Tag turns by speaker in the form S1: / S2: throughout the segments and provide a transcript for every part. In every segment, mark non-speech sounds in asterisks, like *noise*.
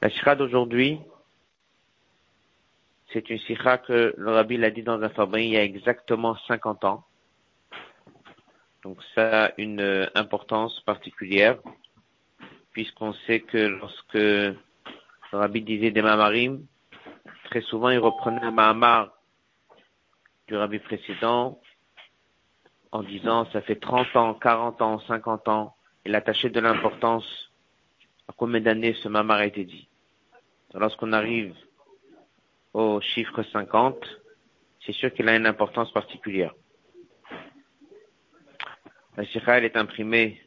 S1: La sikha d'aujourd'hui, c'est une sikha que le rabbi l'a dit dans un fabrique il y a exactement 50 ans. Donc ça a une euh, importance particulière, puisqu'on sait que lorsque le rabbi disait des mamarim, très souvent il reprenait un mahamar du rabbi précédent en disant ça fait 30 ans, 40 ans, 50 ans, il attachait de l'importance à combien d'années ce mamar a été dit. Lorsqu'on arrive au chiffre 50, c'est sûr qu'il a une importance particulière. La sikha, elle est imprimée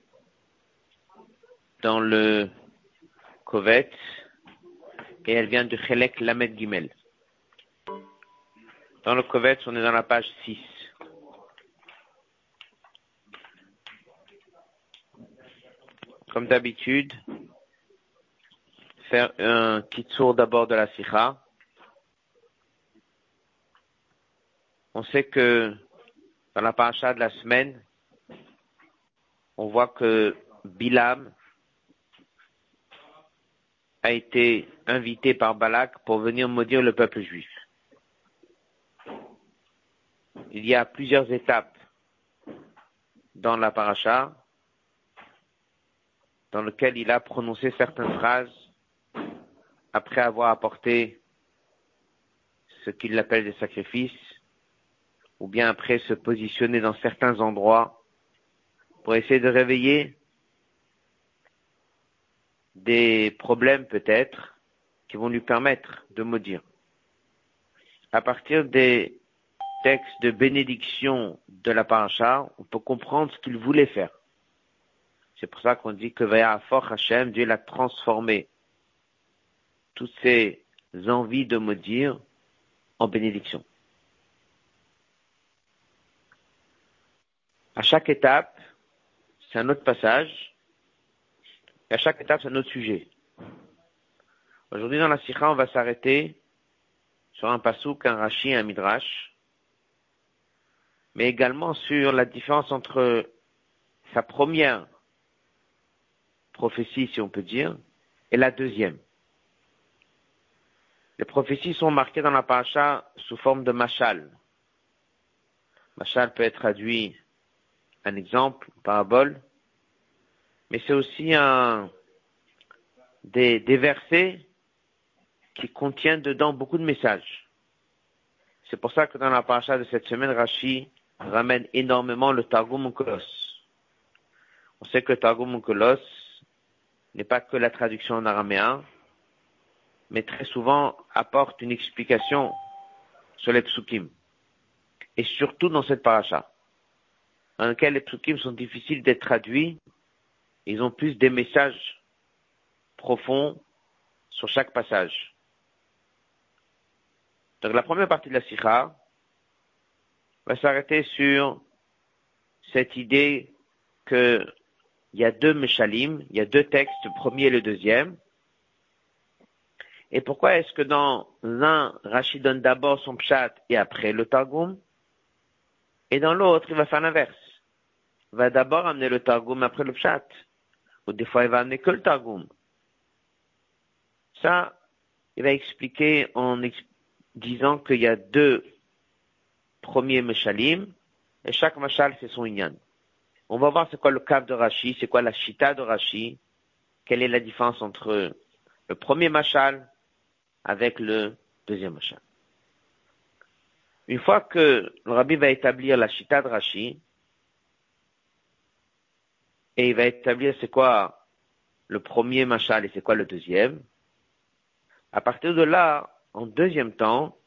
S1: dans le Kovet et elle vient de Chelek Lamed Gimel. Dans le Kovet, on est dans la page 6. Comme d'habitude, faire un petit tour d'abord de la sikha. On sait que dans la paracha de la semaine, on voit que Bilam a été invité par Balak pour venir maudire le peuple juif. Il y a plusieurs étapes dans la paracha dans lesquelles il a prononcé certaines phrases après avoir apporté ce qu'il appelle des sacrifices, ou bien après se positionner dans certains endroits pour essayer de réveiller des problèmes peut-être qui vont lui permettre de maudire. À partir des textes de bénédiction de la paracha, on peut comprendre ce qu'il voulait faire. C'est pour ça qu'on dit que Fort Hashem, Dieu l'a transformé toutes ces envies de maudire en bénédiction. À chaque étape, c'est un autre passage. Et à chaque étape, c'est un autre sujet. Aujourd'hui, dans la Sikha, on va s'arrêter sur un pasouk, un rashi, un midrash, mais également sur la différence entre sa première prophétie, si on peut dire, et la deuxième. Les prophéties sont marquées dans la paracha sous forme de machal. Machal peut être traduit un exemple, une parabole, mais c'est aussi un, des, des versets qui contiennent dedans beaucoup de messages. C'est pour ça que dans la paracha de cette semaine, Rashi ramène énormément le Targum Onkelos. On sait que Targum Onkelos n'est pas que la traduction en araméen, mais très souvent apporte une explication sur les psukim. Et surtout dans cette paracha dans lequel les psukim sont difficiles d'être traduits. Ils ont plus des messages profonds sur chaque passage. Donc la première partie de la sikha va s'arrêter sur cette idée qu'il y a deux meshalim, il y a deux textes, le premier et le deuxième. Et pourquoi est-ce que dans l'un, Rachid donne d'abord son pshat et après le targum, et dans l'autre, il va faire l'inverse va d'abord amener le Targum après le Pshat. Ou des fois, il va amener que le Targum. Ça, il va expliquer en disant qu'il y a deux premiers Meshalim, et chaque Mashal, c'est son Inyan. On va voir c'est quoi le cap de Rashi, c'est quoi la Shita de Rashi, quelle est la différence entre le premier Mashal avec le deuxième Mashal. Une fois que le Rabbi va établir la Shita de Rashi, et il va établir c'est quoi le premier machal et c'est quoi le deuxième. À partir de là, en deuxième temps,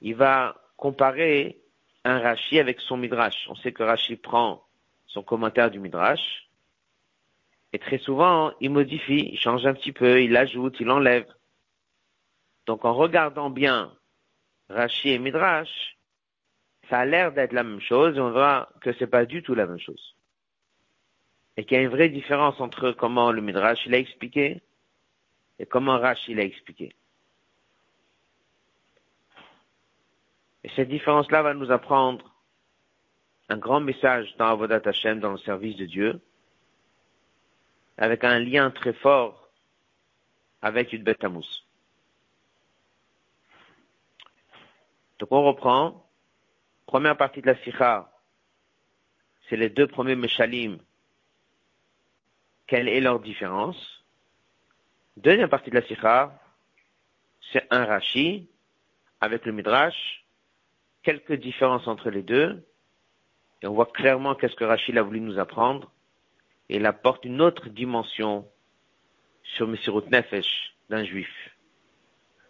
S1: il va comparer un Rashi avec son Midrash. On sait que Rashi prend son commentaire du Midrash, et très souvent, il modifie, il change un petit peu, il ajoute, il enlève. Donc en regardant bien Rashi et Midrash, ça a l'air d'être la même chose, et on voit que c'est pas du tout la même chose et qu'il y a une vraie différence entre comment le Midrash l'a expliqué et comment Rashi l'a expliqué. Et cette différence-là va nous apprendre un grand message dans Avodat Hashem, dans le service de Dieu, avec un lien très fort avec une bête à mousse. Donc on reprend. Première partie de la sikha, c'est les deux premiers meshalim. Quelle est leur différence? Deuxième partie de la sikha, c'est un rashi avec le midrash. Quelques différences entre les deux. Et on voit clairement qu'est-ce que Rachid a voulu nous apprendre. Et il apporte une autre dimension sur Messirut Nefesh d'un juif.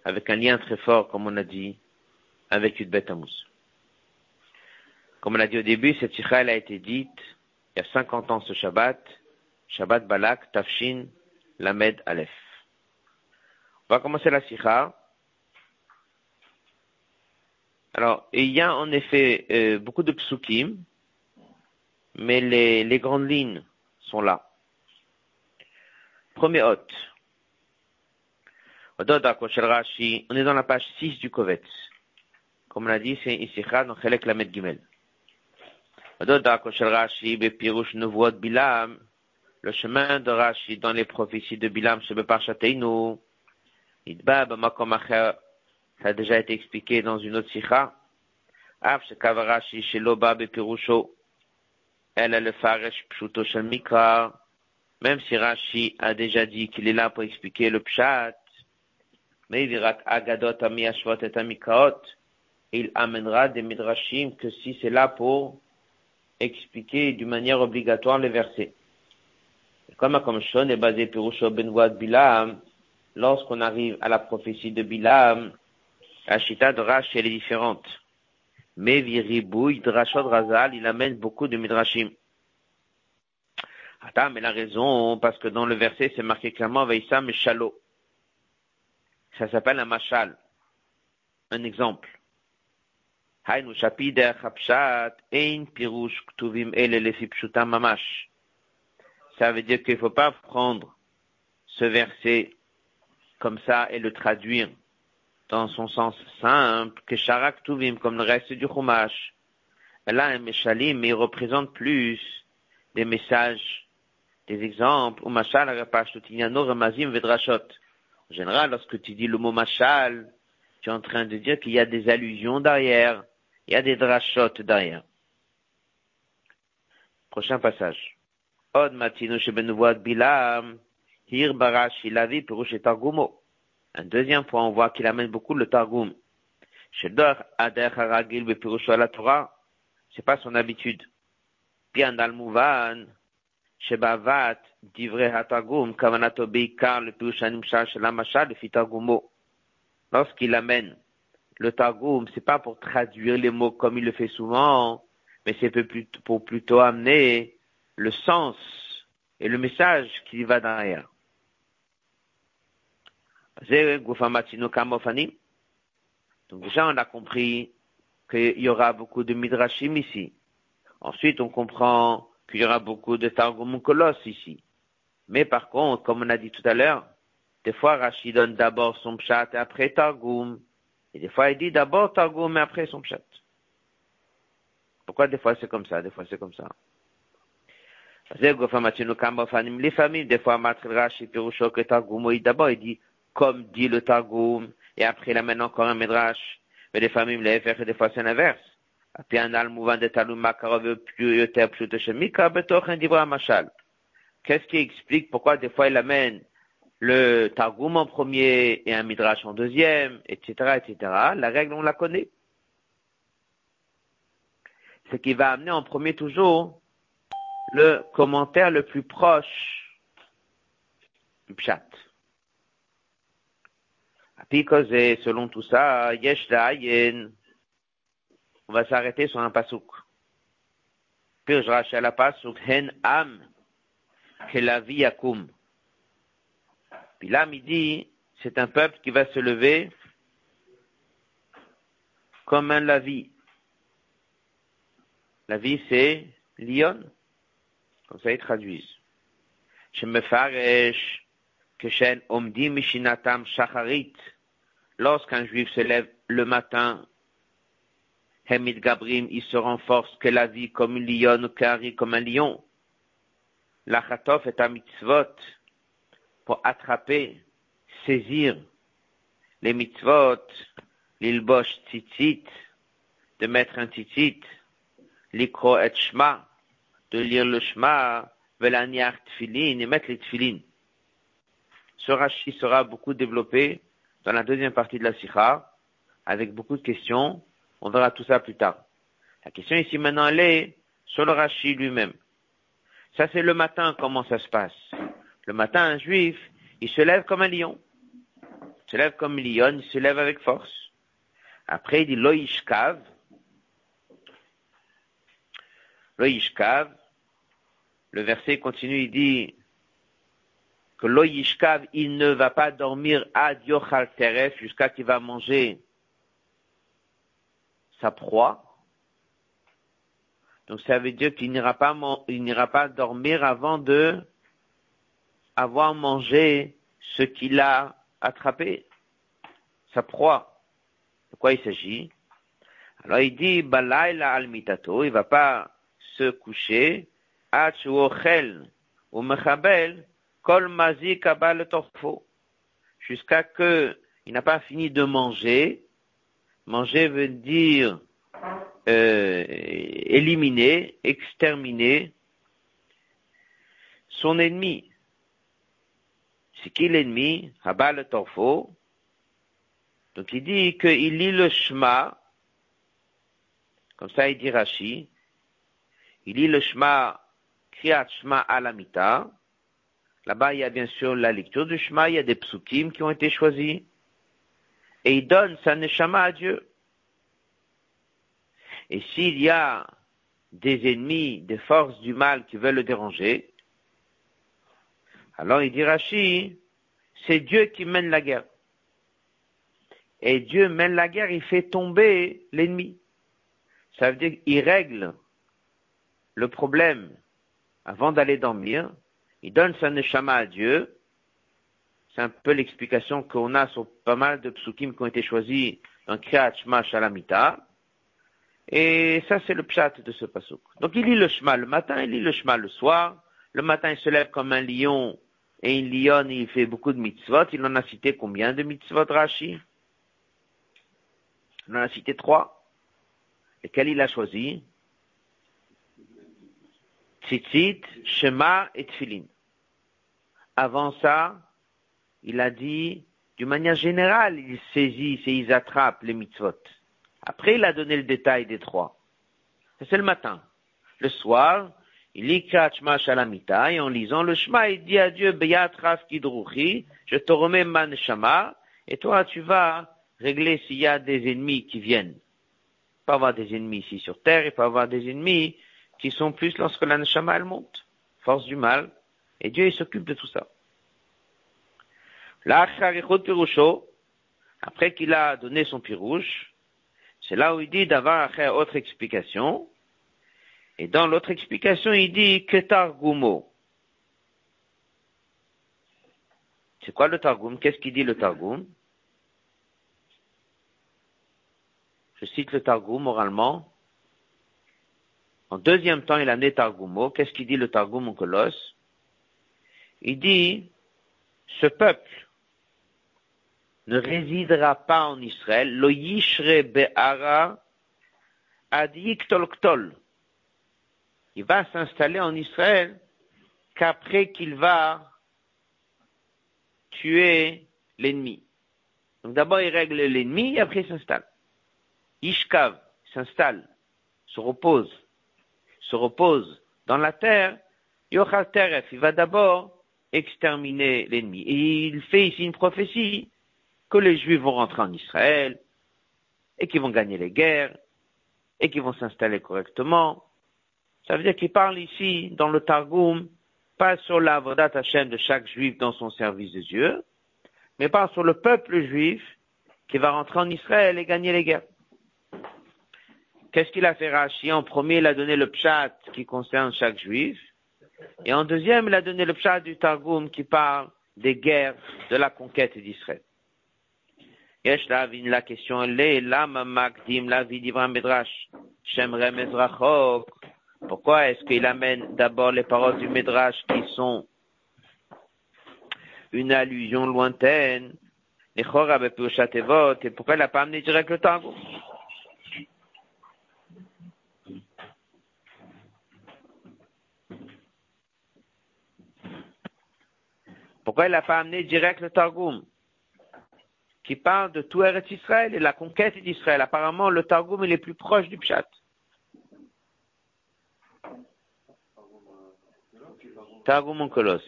S1: Avec un lien très fort, comme on a dit, avec Yudbet Amos. Comme on l'a dit au début, cette sikha a été dite il y a 50 ans ce Shabbat, Shabbat Balak, Tafshin, Lamed, Aleph. On va commencer la sikha. Alors, il y a en effet euh, beaucoup de psukim, mais les, les grandes lignes sont là. Premier hôte. On est dans la page 6 du Kovetz. Comme on l'a dit, c'est Isicha dans Chelek Lamed Gimel. Le chemin de Rashi dans les prophéties de Bilam, chez Beparchateinu, ça a déjà été expliqué dans une autre sikha. Elle a le pshuto même si Rashi a déjà dit qu'il est là pour expliquer le pshat, mais il agadot amiyashvot et amikraot, il amènera des midrashim que si c'est là pour expliquer d'une manière obligatoire les versets. Comme Akomshon est basé Pirusho Benvoad Bilam, lorsqu'on arrive à la prophétie de Bilam, la chita de Rashi elle est différente. Mais Viribouille, Drashod Razal, il amène beaucoup de midrashim. Attends, mais la raison, parce que dans le verset, c'est marqué clairement Veissam Shalo. Ça s'appelle un machal. Un exemple. היינו שפי דרך הפשט, אין פירוש כתובים אלה לפי פשוטם ממש. Ça veut dire qu'il ne faut pas prendre ce verset comme ça et le traduire dans son sens simple, que Sharak Tuvim, comme le reste du Chumash. Là, un Meshalim, mais il représente plus des messages, des exemples, ou Mashal, Ramazim, Vedrashot. En général, lorsque tu dis le mot Mashal, tu es en train de dire qu'il y a des allusions derrière, il y a des drashot derrière. Prochain passage. Od matino bilam, hir barashi lavi pirush et targumo. Un deuxième point, on voit qu'il amène beaucoup le targum. Shedor ader haragil bepirusho la Torah, c'est pas son habitude. Bien le mouvan, shebavat divrei hatargum kavanato beikar le pirush animshal shelamasha le fitargumo. Lorsqu'il amène le Targum, c'est pas pour traduire les mots comme il le fait souvent, mais c'est pour plutôt amener le sens et le message qui va derrière. Donc déjà, on a compris qu'il y aura beaucoup de midrashim ici. Ensuite, on comprend qu'il y aura beaucoup de Targum Kolos ici. Mais par contre, comme on a dit tout à l'heure, des fois, Rashi donne d'abord son pshat et après Targum. Et des fois, il dit d'abord Targum, mais après son pshat. Pourquoi des fois c'est comme ça, des fois c'est comme ça? Les familles, des fois, Rashi, Pirusho, que Targum, d'abord, il dit, comme dit le Targum, et après il amène encore un Midrash. Mais des familles, les faire des fois c'est l'inverse. Qu'est-ce qui explique pourquoi des fois il amène le Targum en premier et un Midrash en deuxième, etc., etc. La règle, on la connaît. C'est qu'il va amener en premier toujours le commentaire le plus proche du pshat. Apikose, selon tout ça, yesh on va s'arrêter sur un je rachète la pasouk, hen am, que la vie yakum. Puis là, midi, c'est un peuple qui va se lever comme un lavi. La vie, c'est lion. Comme ça, ils traduisent. Shemefaresh, Keshen Omdi Mishinatam Shacharit. Lorsqu'un juif se lève le matin, Hemid Gabrim, il se renforce que la vie comme un lion ou comme un lion. La est un mitzvot pour attraper saisir les mitzvot, l'ilbosh tzitzit, de mettre un tzitzit, l'ikro et shma, de lire le shma, velaniar tfilin, et mettre les tfilin. Ce rashi sera beaucoup développé dans la deuxième partie de la sikha, avec beaucoup de questions. On verra tout ça plus tard. La question ici maintenant, elle est sur le rashi lui-même. Ça, c'est le matin, comment ça se passe? Le matin, un juif, il se lève comme un lion. Il se lève comme un lion, il se lève avec force. Après, il dit loishkav. Loishkav. Le verset continue, il dit que loishkav, il ne va pas dormir ad yochal teref jusqu'à qu'il va manger sa proie. Donc ça veut dire qu'il n'ira pas dormir avant de avoir mangé ce qu'il a attrapé, sa proie. De quoi il s'agit? Alors il dit, Balaïla al mitato, il va pas se coucher, ou mechabel, kol mazik abal torfo, jusqu'à que il n'a pas fini de manger. Manger veut dire euh, éliminer, exterminer son ennemi. C'est qui l'ennemi Habal Torfo. Donc il dit qu'il lit le Shema, comme ça il dit Rashi, il lit le Shema, Kriyat Shema Alamita. Là-bas, il y a bien sûr la lecture du Shema, il y a des psukim qui ont été choisis. Et il donne sa neshama à Dieu. Et s'il y a des ennemis, des forces du mal qui veulent le déranger, alors il dit Rashi, c'est Dieu qui mène la guerre. Et Dieu mène la guerre, il fait tomber l'ennemi. Ça veut dire qu'il règle le problème avant d'aller dormir. Il donne sa neshama à Dieu. C'est un peu l'explication qu'on a sur pas mal de psukim qui ont été choisis dans Kriyat Shema Shalamita. Et ça, c'est le pshat de ce pasouk. Donc, il lit le shema le matin, il lit le shema le soir. Le matin, il se lève comme un lion et une lionne, il fait beaucoup de mitzvot. Il en a cité combien de mitzvot, Rashi? Il en a cité trois. Lesquels il a choisi? Tzitzit, Shema et Tfilin. Avant ça, il a dit, d'une manière générale, il saisit et il attrape les mitzvot. Après, il a donné le détail des trois. C'est le matin. Le soir, il lit Shalamita, et en lisant le Shema, il dit à Dieu, je te remets ma neshama, et toi, tu vas régler s'il y a des ennemis qui viennent. Il peut avoir des ennemis ici sur terre, il peut avoir des ennemis qui sont plus lorsque la neshama, elle monte. Force du mal. Et Dieu, il s'occupe de tout ça. Après qu'il a donné son pirouche, c'est là où il dit d'avoir autre explication. Et dans l'autre explication, il dit que Targumo. C'est quoi le Targum? Qu'est-ce qu'il dit le Targum? Je cite le Targum oralement. En deuxième temps, il a né Targumo. Qu'est-ce qu'il dit le Targum en Colosse? Il dit, ce peuple ne résidera pas en Israël, lo yishre be'ara Il va s'installer en Israël qu'après qu'il va tuer l'ennemi. Donc d'abord il règle l'ennemi et après il s'installe. Ishkav s'installe, se repose, se repose dans la terre. Yochal Teref, il va d'abord exterminer l'ennemi. Et il fait ici une prophétie que les Juifs vont rentrer en Israël et qu'ils vont gagner les guerres et qu'ils vont s'installer correctement. Ça veut dire qu'il parle ici, dans le Targum, pas sur la Vodat Hashem de chaque juif dans son service de Dieu, mais parle sur le peuple juif qui va rentrer en Israël et gagner les guerres. Qu'est-ce qu'il a fait Rashi? En premier, il a donné le pshat qui concerne chaque juif. Et en deuxième, il a donné le pshat du Targum qui parle des guerres, de la conquête d'Israël. Yesh la question, elle lama magdim la vie divin medrash, shemre mezrachok, pourquoi est-ce qu'il amène d'abord les paroles du Midrash qui sont une allusion lointaine? Et pourquoi il n'a pas amené direct le Targum Pourquoi il n'a pas amené direct le Targum? Qui parle de tout Eretz Israël et la conquête d'Israël. Apparemment, le Targum il est plus proche du Pshat. Targum Onkelos.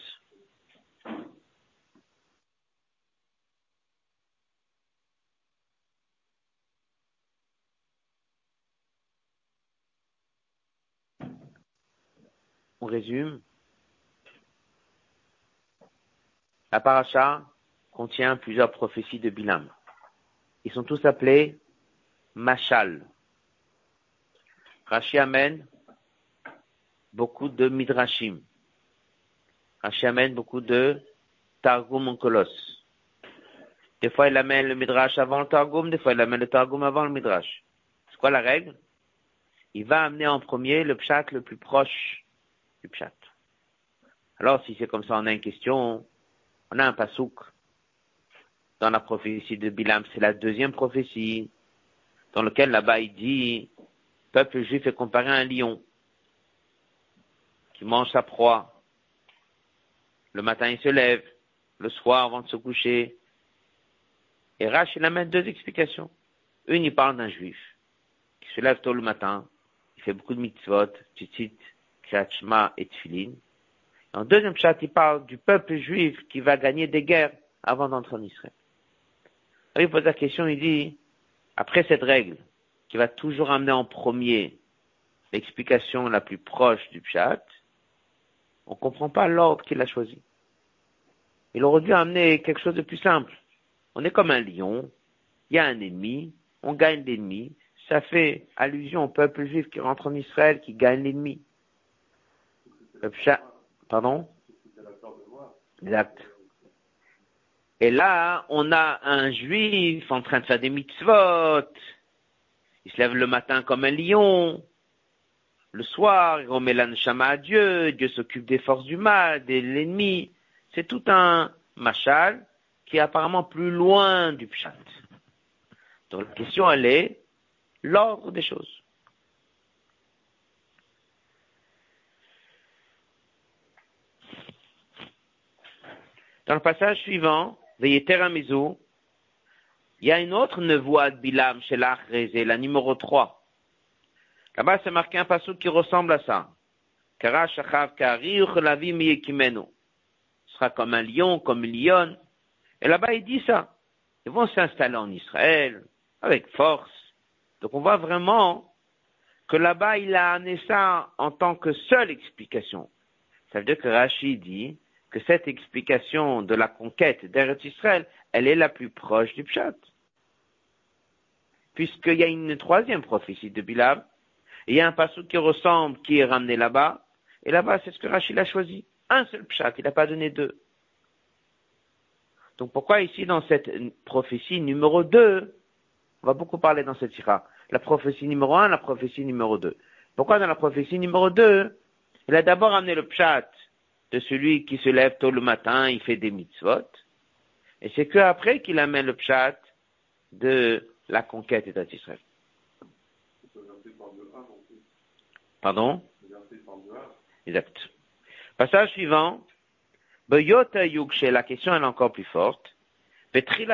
S1: On résume. La paracha contient plusieurs prophéties de Bilam. Ils sont tous appelés Mashal. Rashi amène beaucoup de Midrashim. Rashi amène beaucoup de Targum Onkolos. Des fois, il amène le Midrash avant le Targum, des fois, il amène le Targum avant le Midrash. C'est quoi la règle? Il va amener en premier le Pshat le plus proche du Pshat. Alors, si c'est comme ça, on a une question, on a un pasouk dans la prophétie de Bilam, c'est la deuxième prophétie, dans laquelle là-bas il dit, peuple juif est comparé à un lion qui mange sa proie. Le matin il se lève, le soir avant de se coucher. Et Rach, il amène deux explications. Une, il parle d'un juif qui se lève tôt le matin, il fait beaucoup de mitzvot, tzitzit, kriyat et tfilin. En deuxième chat, il parle du peuple juif qui va gagner des guerres avant d'entrer en Israël. Il pose la question, il dit, après cette règle, qui va toujours amener en premier l'explication la plus proche du pshat, on ne comprend pas l'ordre qu'il a choisi. Il aurait dû amener quelque chose de plus simple. On est comme un lion, il y a un ennemi, on gagne l'ennemi, ça fait allusion au peuple juif qui rentre en Israël, qui gagne l'ennemi. Pardon? Exact. Et là, on a un juif en train de faire des mitzvot. Il se lève le matin comme un lion. Le soir, il remet l'anshama à Dieu. Dieu s'occupe des forces du mal, de l'ennemi. C'est tout un machal qui est apparemment plus loin du pshat. Donc la question, elle est l'ordre des choses. Dans le passage suivant, il y a une autre nevoie de Bilam chez l'Achrézé, la numéro 3. Là-bas, c'est marqué un passage qui ressemble à ça. Kara shachav sera comme un lion, comme une lionne. Et là-bas, il dit ça. Ils vont s'installer en Israël, avec force. Donc on voit vraiment que là-bas, il a amené ça en tant que seule explication. Ça veut dire que Rachid dit que cette explication de la conquête d'Eretz elle est la plus proche du Pshat. Puisqu'il y a une troisième prophétie de Bilab, il y a un passage qui ressemble, qui est ramené là-bas, et là-bas, c'est ce que Rachid a choisi. Un seul Pshat, il n'a pas donné deux. Donc pourquoi ici, dans cette prophétie numéro 2, on va beaucoup parler dans cette sira, la prophétie numéro 1, la prophétie numéro 2. Pourquoi dans la prophétie numéro 2, il a d'abord amené le Pshat de celui qui se lève tôt le matin, il fait des mitzvot. Et c'est que après qu'il amène le pshat de la conquête d'Israël. Pardon? Exact. Passage suivant. La question est encore plus forte. C'est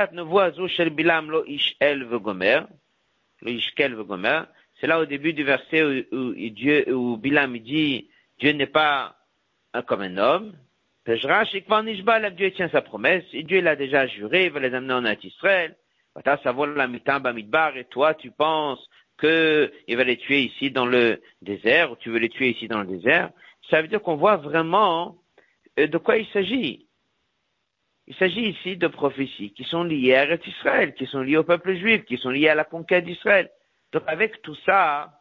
S1: là au début du verset où, Dieu, où Bilam dit, Dieu n'est pas comme un homme. Dieu tient sa promesse, Dieu l'a déjà juré, il va les amener en Israël. Et toi, tu penses qu'il va les tuer ici dans le désert, ou tu veux les tuer ici dans le désert. Ça veut dire qu'on voit vraiment euh, de quoi il s'agit. Il s'agit ici de prophéties qui sont liées à Israël, qui sont liées au peuple juif, qui sont liées à la conquête d'Israël. Donc avec tout ça,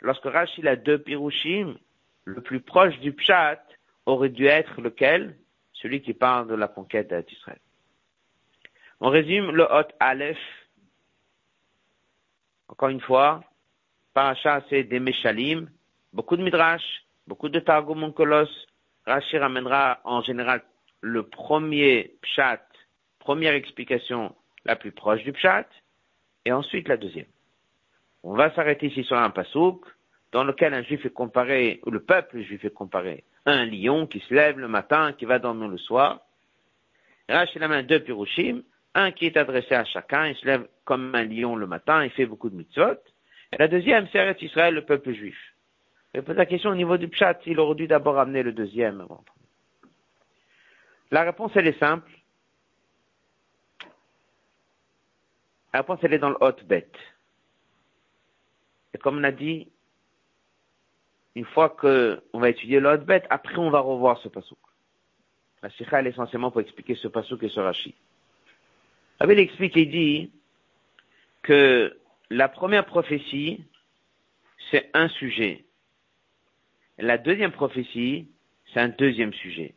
S1: lorsque Rachid a deux pirushim, le plus proche du Pshat aurait dû être lequel? Celui qui parle de la conquête d'Israël. On résume le Hot Aleph. Encore une fois, Paracha c'est des Meshalim, beaucoup de Midrash, beaucoup de Targum Onkolos. Rashi ramènera en général le premier pshat, première explication la plus proche du pshat, et ensuite la deuxième. On va s'arrêter ici sur un pasouk dans lequel un juif est comparé, ou le peuple juif est comparé, à un lion qui se lève le matin, qui va dormir le soir. La main deux pirushim, un qui est adressé à chacun, il se lève comme un lion le matin, il fait beaucoup de mitzvot. Et la deuxième, c'est Israël, le peuple juif. Je pose la question au niveau du pshat, il aurait dû d'abord amener le deuxième. La réponse, elle est simple. La réponse, elle est dans le hot bet. Et comme on a dit, une fois qu'on va étudier le hot bet, après on va revoir ce pasouk. La sikha, elle est essentiellement pour expliquer ce pasouk et ce rashi. Il explique et dit que la première prophétie, c'est un sujet. La deuxième prophétie, c'est un deuxième sujet.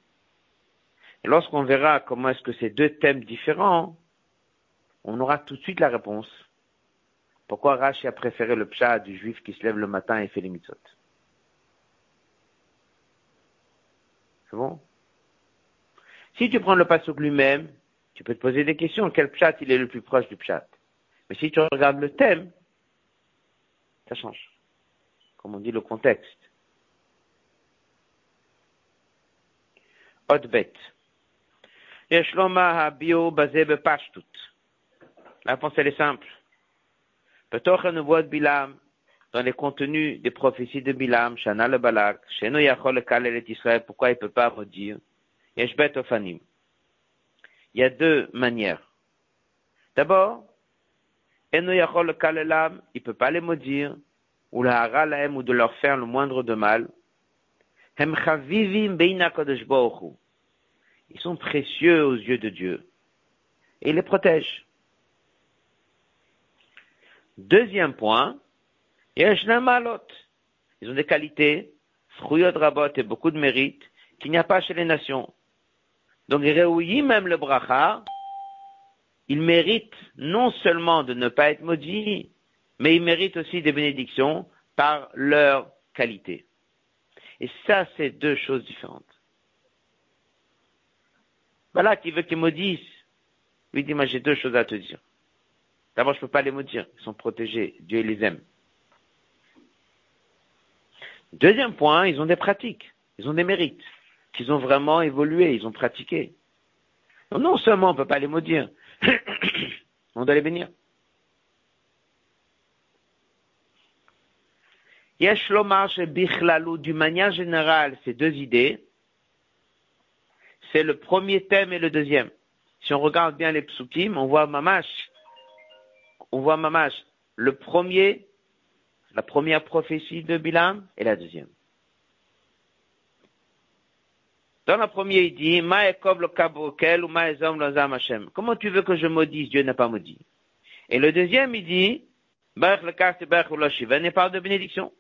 S1: Et lorsqu'on verra comment est-ce que ces deux thèmes différents, on aura tout de suite la réponse. Pourquoi Rashi a préféré le pshat du juif qui se lève le matin et fait les mitzvot C'est bon? Si tu prends le pasuk lui-même, tu peux te poser des questions. Quel pshat il est le plus proche du pshat? Mais si tu regardes le thème, ça change. Comme on dit, le contexte. Hotbet. La elle est simple. Dans les contenus des prophéties de Bilam, Shana le Balak, Sheno Yachol le Kalel Israël, pourquoi il ne peut pas redire? Yeshbet Ofanim. Il y a deux manières. D'abord, Eno Yachol le Kalelam, il ne peut pas les maudire, ou la Haralaem, ou de leur faire le moindre de mal. Ils sont précieux aux yeux de Dieu. Et il les protège. Deuxième point, ils ont des qualités, rabot et beaucoup de mérites qu'il n'y a pas chez les nations. Donc, même le bracha, ils méritent non seulement de ne pas être maudits, mais ils méritent aussi des bénédictions par leur qualité. Et ça, c'est deux choses différentes. Voilà qui veut qu'ils maudissent. Lui dit, moi j'ai deux choses à te dire. D'abord, je ne peux pas les maudire. Ils sont protégés. Dieu les aime. Deuxième point, ils ont des pratiques. Ils ont des mérites. Qu'ils ont vraiment évolué. Ils ont pratiqué. non seulement on ne peut pas les maudire, *coughs* on doit les bénir. Yesh Bichlalu, d'une manière générale, ces deux idées, c'est le premier thème et le deuxième. Si on regarde bien les psukim, on voit Mamash, on voit Mamash, le premier, la première prophétie de Bilam et la deuxième. Dans la première, il dit, ou Comment tu veux que je maudisse? Dieu n'a pas maudit? Et le deuxième, il dit, il parle de bénédiction.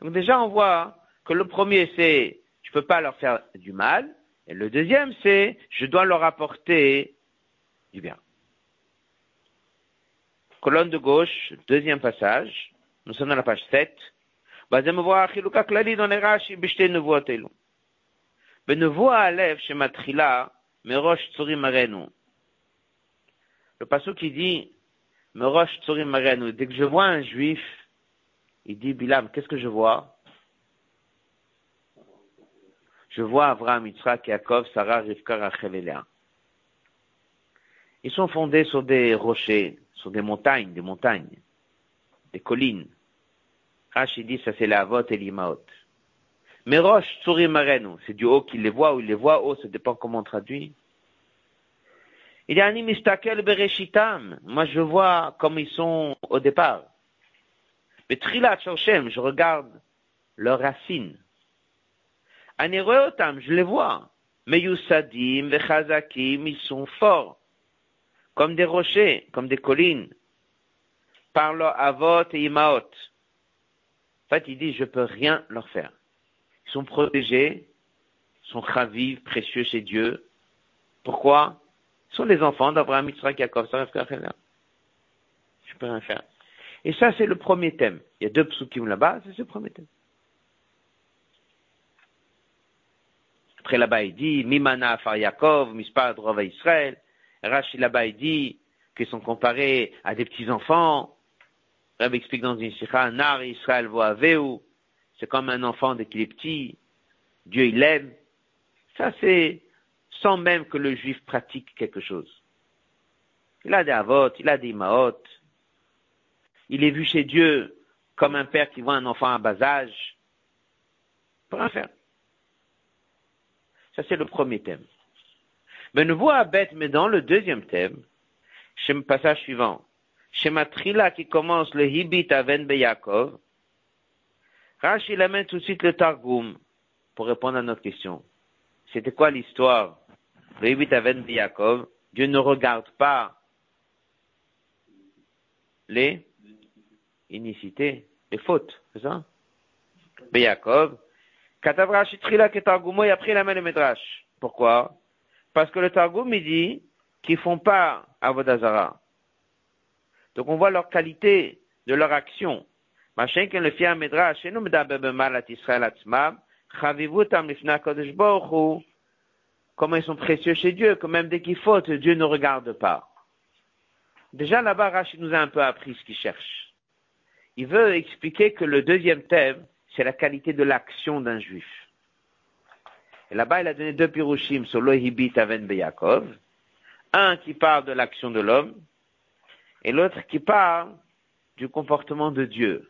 S1: Donc déjà, on voit que le premier, c'est je peux pas leur faire du mal. Et le deuxième, c'est je dois leur apporter du bien. Colonne de gauche, deuxième passage. Nous sommes dans la page 7. Le passage qui dit, dès que je vois un juif, il dit, Bilam, qu'est-ce que je vois? je vois Abraham, Yitzhak, Yaakov, Sarah, Rivka, Rachel. Ils sont fondés sur des rochers, sur des montagnes, des montagnes, des collines. Rashi dit, ça c'est la Avot et l'Imaot. Mais Roche, Marenu, c'est du haut qu'il les voit ou il les voit haut, ça dépend comment on traduit. Il y a un Mistakel Bereshitam. Moi, je vois comme ils sont au départ. Mais Trilat Shoshem, je regarde leurs racines je les vois. Mais Yusadim, Vechazakim, ils sont forts. Comme des rochers, comme des collines. Par leur avot et imaot. En fait, il dit, je peux rien leur faire. Ils sont protégés, sont ravis, précieux chez Dieu. Pourquoi? Ils sont les enfants d'Abraham, Yitzhak, Yaakov, ça Je peux rien faire. Et ça, c'est le premier thème. Il y a deux psukim là-bas, c'est le premier thème. Après là-bas, il dit, Mimana Afar Yaakov, Mispar Drova Israël. Rashi là-bas, il dit qu'ils sont comparés à des petits-enfants. Rabbi explique dans une sikha, Nar Israël Voaveu. C'est comme un enfant dès qu'il est petit. Dieu, il l'aime. Ça, c'est sans même que le juif pratique quelque chose. Il a des avots, il a des maot. Il est vu chez Dieu comme un père qui voit un enfant à bas âge. Pour rien faire. Ça, c'est le premier thème. Mais nous voit bête, mais dans le deuxième thème, chez le passage suivant, chez Matrila qui commence le Hibit Aven Beyakov, Rashi il amène tout de suite le Targum pour répondre à notre question. C'était quoi l'histoire Aven Dieu ne regarde pas les inicités, les fautes, c'est ça? Beyakov, Katav Rashi Trila qui Targumo et après il amène le Medrash. Pourquoi? Parce que le Targum il dit qu'ils font pas Avodazara. Donc on voit leur qualité de leur action. Machin que le fier Medrash, et nous mal Israël comment ils sont précieux chez Dieu, que même dès qu'ils fautent, Dieu ne regarde pas. Déjà là-bas, Rachid nous a un peu appris ce qu'il cherche. Il veut expliquer que le deuxième thème, c'est la qualité de l'action d'un juif. Et là-bas, il a donné deux pirushim sur l'Ohibit Aven Beyakov. Un qui parle de l'action de l'homme, et l'autre qui parle du comportement de Dieu.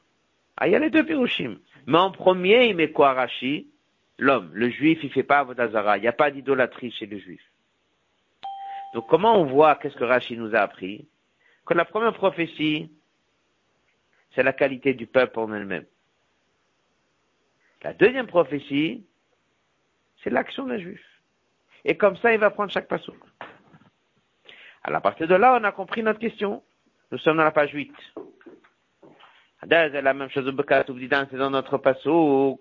S1: Ah, il y a les deux pirushim. Mais en premier, il met quoi Rashi? L'homme. Le juif, il fait pas Avodazara. Il n'y a pas d'idolâtrie chez le juif. Donc comment on voit, qu'est-ce que Rashi nous a appris? Que la première prophétie, c'est la qualité du peuple en elle-même. La deuxième prophétie, c'est l'action d'un juif. Et comme ça, il va prendre chaque passouk. À partir de là, on a compris notre question. Nous sommes dans la page 8. La même chose c'est dans notre passouk.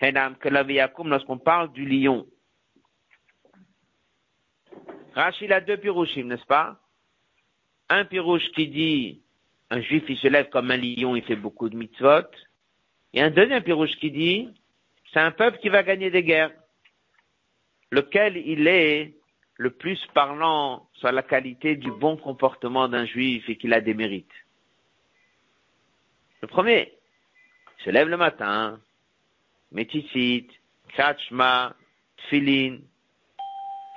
S1: Lorsqu'on parle du lion. Rachid a deux pirouchim, n'est-ce pas? Un pirouche qui dit, un juif, il se lève comme un lion, il fait beaucoup de mitzvot. Et un deuxième pirouche qui dit, c'est un peuple qui va gagner des guerres. Lequel il est le plus parlant sur la qualité du bon comportement d'un juif et qu'il a des mérites. Le premier, se lève le matin, méticite, kachma, tfilin.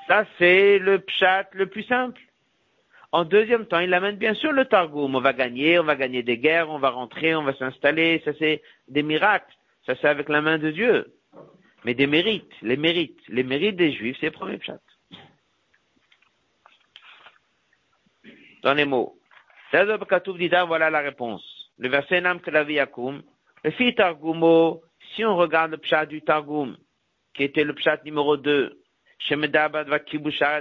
S1: Ça, c'est le pshat le plus simple. En deuxième temps, il amène bien sûr le Targum. On va gagner, on va gagner des guerres, on va rentrer, on va s'installer. Ça, c'est des miracles. Ça, c'est avec la main de Dieu. Mais des mérites, les mérites, les mérites des Juifs, c'est le premier pshat. Dans les mots. Voilà la réponse. Le verset Nam Yakum. Le fit Targumo, si on regarde le pshat du Targum, qui était le pshat numéro 2, Shemedabad va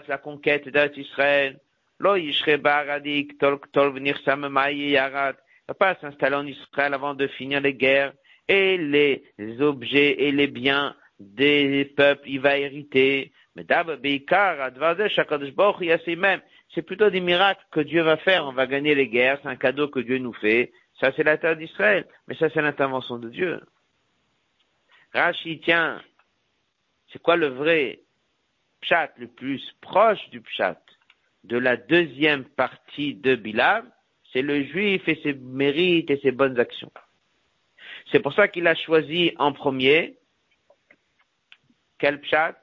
S1: la conquête d'Israël, Lo Baradik, Tolk Tol venir Yarat. Il va pas s'installer en Israël avant de finir les guerres et les objets et les biens des peuples, il va hériter. Mais c'est plutôt des miracles que Dieu va faire. On va gagner les guerres, c'est un cadeau que Dieu nous fait. Ça, c'est la terre d'Israël. Mais ça, c'est l'intervention de Dieu. Rashi, tiens, c'est quoi le vrai pshat le plus proche du pshat de la deuxième partie de Bilam, c'est le juif et ses mérites et ses bonnes actions. C'est pour ça qu'il a choisi en premier quel pshat?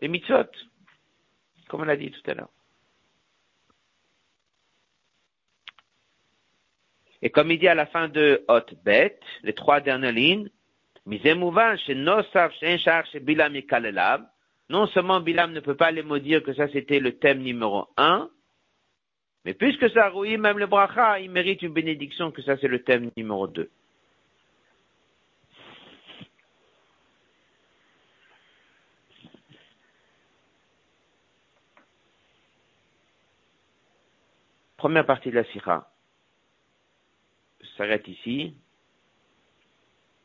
S1: Les mitzvot, comme on l'a dit tout à l'heure. Et comme il dit à la fin de Hot Bet, les trois dernières lignes, non seulement Bilam ne peut pas les maudire que ça c'était le thème numéro un, mais puisque ça rouille même le bracha, il mérite une bénédiction que ça c'est le thème numéro deux. Première partie de la sira s'arrête ici.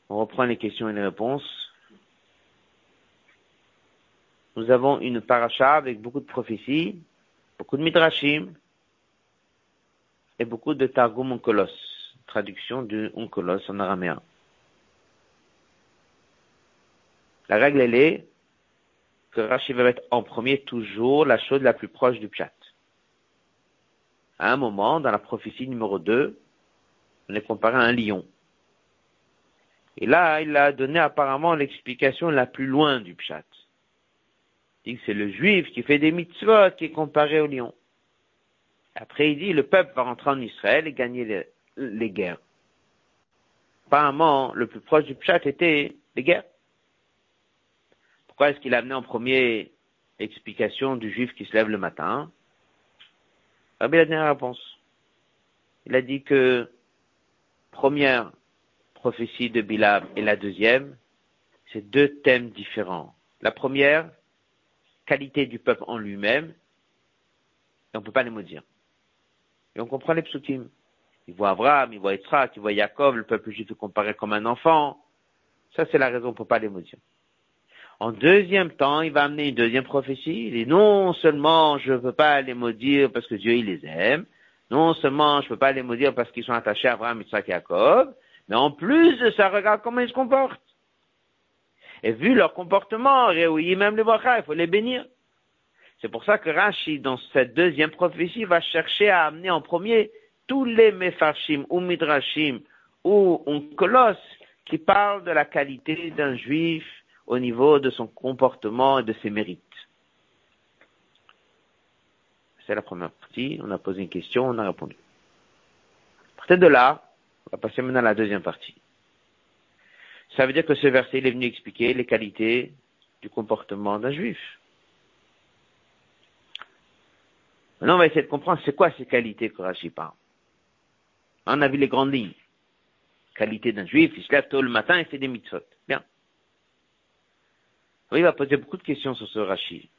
S1: On reprend les questions et les réponses. Nous avons une paracha avec beaucoup de prophéties, beaucoup de midrashim et beaucoup de targum onkolos, traduction de onkolos en araméen. La règle elle est que Rashi va mettre en premier toujours la chose la plus proche du pshat. À un moment, dans la prophétie numéro 2, on est comparé à un lion. Et là, il a donné apparemment l'explication la plus loin du pshat. Il dit que c'est le juif qui fait des mitzvot qui est comparé au lion. Après, il dit, le peuple va rentrer en Israël et gagner les, guerres. Apparemment, le plus proche du pshat était les guerres. Pourquoi est-ce qu'il a amené en premier l'explication du juif qui se lève le matin? Rabbi a réponse. Il a dit que première prophétie de Bilam et la deuxième, c'est deux thèmes différents. La première, qualité du peuple en lui-même, et on ne peut pas les maudire. Et on comprend les psukim. Il voit Abraham, il voit Yitzhak, il voit Yaakov, le peuple juif est comparé comme un enfant. Ça, c'est la raison pour pas les maudire. En deuxième temps, il va amener une deuxième prophétie. Il dit non seulement je ne veux pas les maudire parce que Dieu il les aime, non seulement je ne peux pas les maudire parce qu'ils sont attachés à Abraham, Yitzhak et Yaakov, mais en plus de ça, regarde comment ils se comportent. Et vu leur comportement, oui, même les brachas, il faut les bénir. C'est pour ça que Rashi, dans cette deuxième prophétie, va chercher à amener en premier tous les mefarshim ou midrashim ou colosse qui parlent de la qualité d'un juif au niveau de son comportement et de ses mérites. C'est la première partie. On a posé une question, on a répondu. À partir de là, on va passer maintenant à la deuxième partie. Ça veut dire que ce verset il est venu expliquer les qualités du comportement d'un juif. Maintenant, on va essayer de comprendre c'est quoi ces qualités que Rashi parle. On a vu les grandes lignes. Qualité d'un juif, il se lève tôt le matin et fait des mitzvot. Bien. Oui, il va poser beaucoup de questions sur ce Rashi.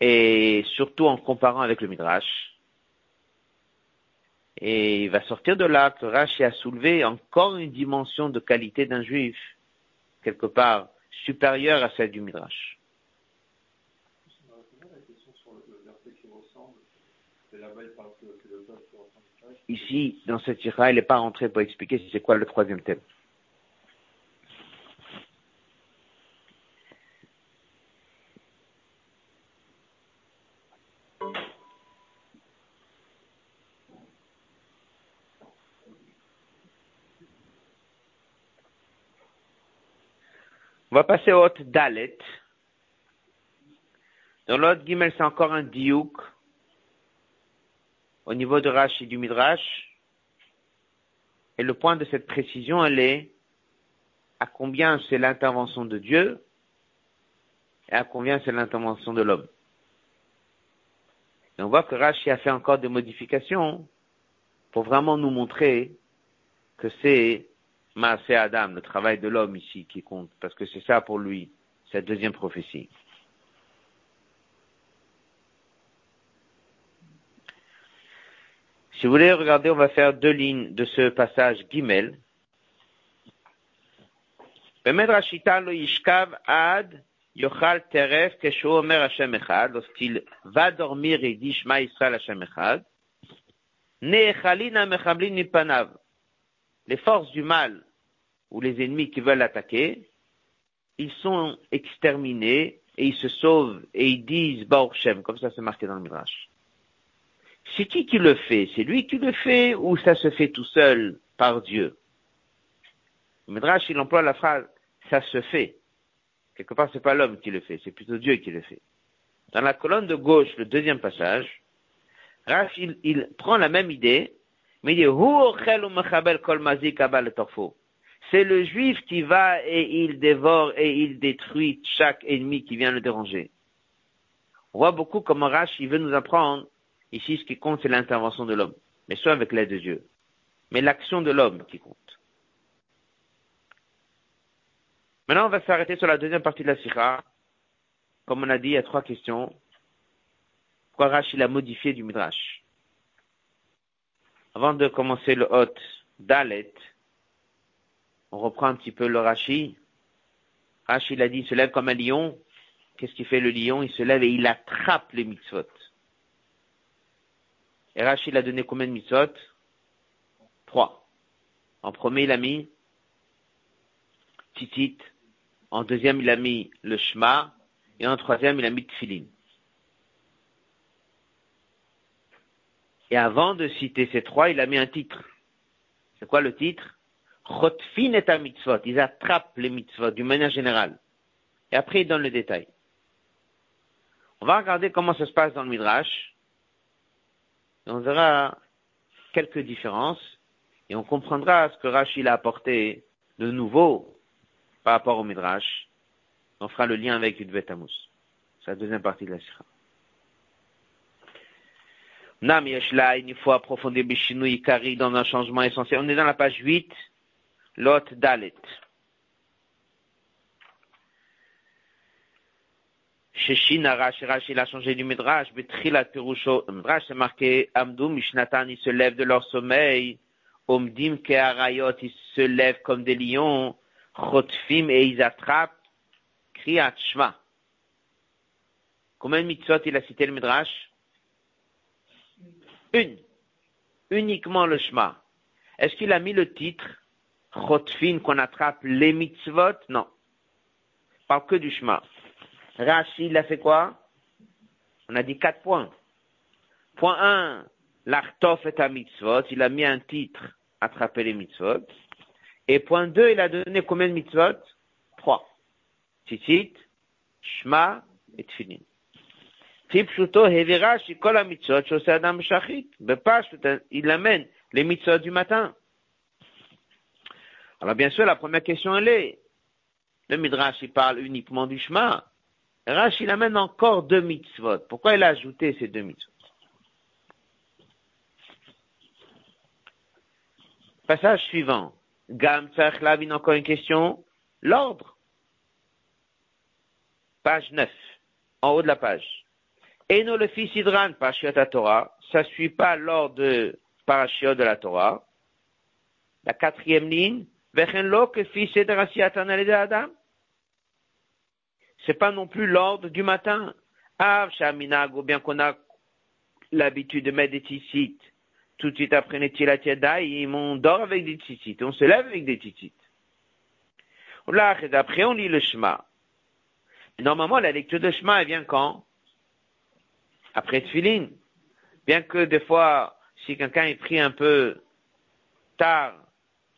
S1: Et surtout en comparant avec le Midrash. Et il va sortir de là que Rashi a soulevé encore une dimension de qualité d'un juif, quelque part supérieure à celle du Midrash. Ici, dans cette ira, il n'est pas rentré pour expliquer c'est quoi le troisième thème. On va passer au Hot Dalet. Dans l'autre Gimel, c'est encore un diouk. Au niveau de Rashi et du Midrash. Et le point de cette précision, elle est à combien c'est l'intervention de Dieu et à combien c'est l'intervention de l'homme. Et on voit que Rashi a fait encore des modifications pour vraiment nous montrer que c'est c'est Adam, le travail de l'homme ici qui compte, parce que c'est ça pour lui, cette deuxième prophétie. Si vous voulez regarder, on va faire deux lignes de ce passage Gimel. lorsqu'il va dormir dit les forces du mal ou les ennemis qui veulent attaquer, ils sont exterminés et ils se sauvent et ils disent Baruch Shem, comme ça c'est marqué dans le Midrash. C'est qui qui le fait? C'est lui qui le fait ou ça se fait tout seul par Dieu? Le Midrash, il emploie la phrase ça se fait. Quelque part, c'est pas l'homme qui le fait, c'est plutôt Dieu qui le fait. Dans la colonne de gauche, le deuxième passage, Rash, il, il prend la même idée mais il dit, c'est le juif qui va et il dévore et il détruit chaque ennemi qui vient le déranger. On voit beaucoup comment Rash, il veut nous apprendre, ici ce qui compte c'est l'intervention de l'homme, mais soit avec l'aide de Dieu. Mais l'action de l'homme qui compte. Maintenant, on va s'arrêter sur la deuxième partie de la Sikha. Comme on a dit, il y a trois questions. Pourquoi Rash, il a modifié du Midrash? Avant de commencer le hôte Dalet, on reprend un petit peu le Rashi. Rashi, il a dit, il se lève comme un lion. Qu'est-ce qu'il fait le lion? Il se lève et il attrape les mitzvot. Et Rashi, il a donné combien de mitzvot? Trois. En premier, il a mis Titit. En deuxième, il a mis le Shema. Et en troisième, il a mis Tfilin. Et avant de citer ces trois, il a mis un titre. C'est quoi le titre? Chotfin et à mitzvot. Ils attrapent les mitzvot d'une manière générale. Et après, il donne le détail. On va regarder comment ça se passe dans le Midrash. Et on verra quelques différences. Et on comprendra ce que Rachid a apporté de nouveau par rapport au Midrash. On fera le lien avec Yudvet Amos. C'est la deuxième partie de la Sira. Nam Yeshla, il faut approfondir Bishinu Ikari dans un changement essentiel. On est dans la page 8, Lot Dalet. Sheshin Arash, Rash, il a changé du Midrash, Betrilat Perusho, Midrash, c'est marqué, Amdou, Mishnatan, ils se lèvent de leur sommeil, Omdim Keharayot, ils se lèvent comme des lions, Chotfim, et ils attrapent, Kriyat Shma. Combien de il a cité le Midrash? Une. Uniquement le Shema. Est-ce qu'il a mis le titre Chotfin qu'on attrape les mitzvot? Non. Pas que du Shema. Rashi, il a fait quoi? On a dit quatre points. Point 1, l'artof est à mitzvot. Il a mis un titre, attraper les mitzvot. Et point 2, il a donné combien de mitzvot? Trois. Titit, Shema et Tfilin. Il amène les mitzvot du matin. Alors bien sûr, la première question, elle est, le Midrash, il parle uniquement du Shema. Rash, il amène encore deux mitzvot. Pourquoi il a ajouté ces deux mitzvot? Passage suivant. Gam Lavin, encore une question. L'ordre. Page 9. En haut de la page. Et nous, le fils Idran, Parashiot Torah, ça ne suit pas l'ordre de Parashiot de la Torah. La quatrième ligne, Vechenlo que fils Adam. C'est pas non plus l'ordre du matin. Av Shaminag, ou bien qu'on a l'habitude de mettre des tzitzit tout de suite après Netilat Yadayim, on dort avec des tzitzit, on se lève avec des tzitzit. Là, après, on lit le Shema. Normalement, la lecture de Shema, elle vient quand? Après Tfilin. Bien que des fois, si quelqu'un est pris un peu tard,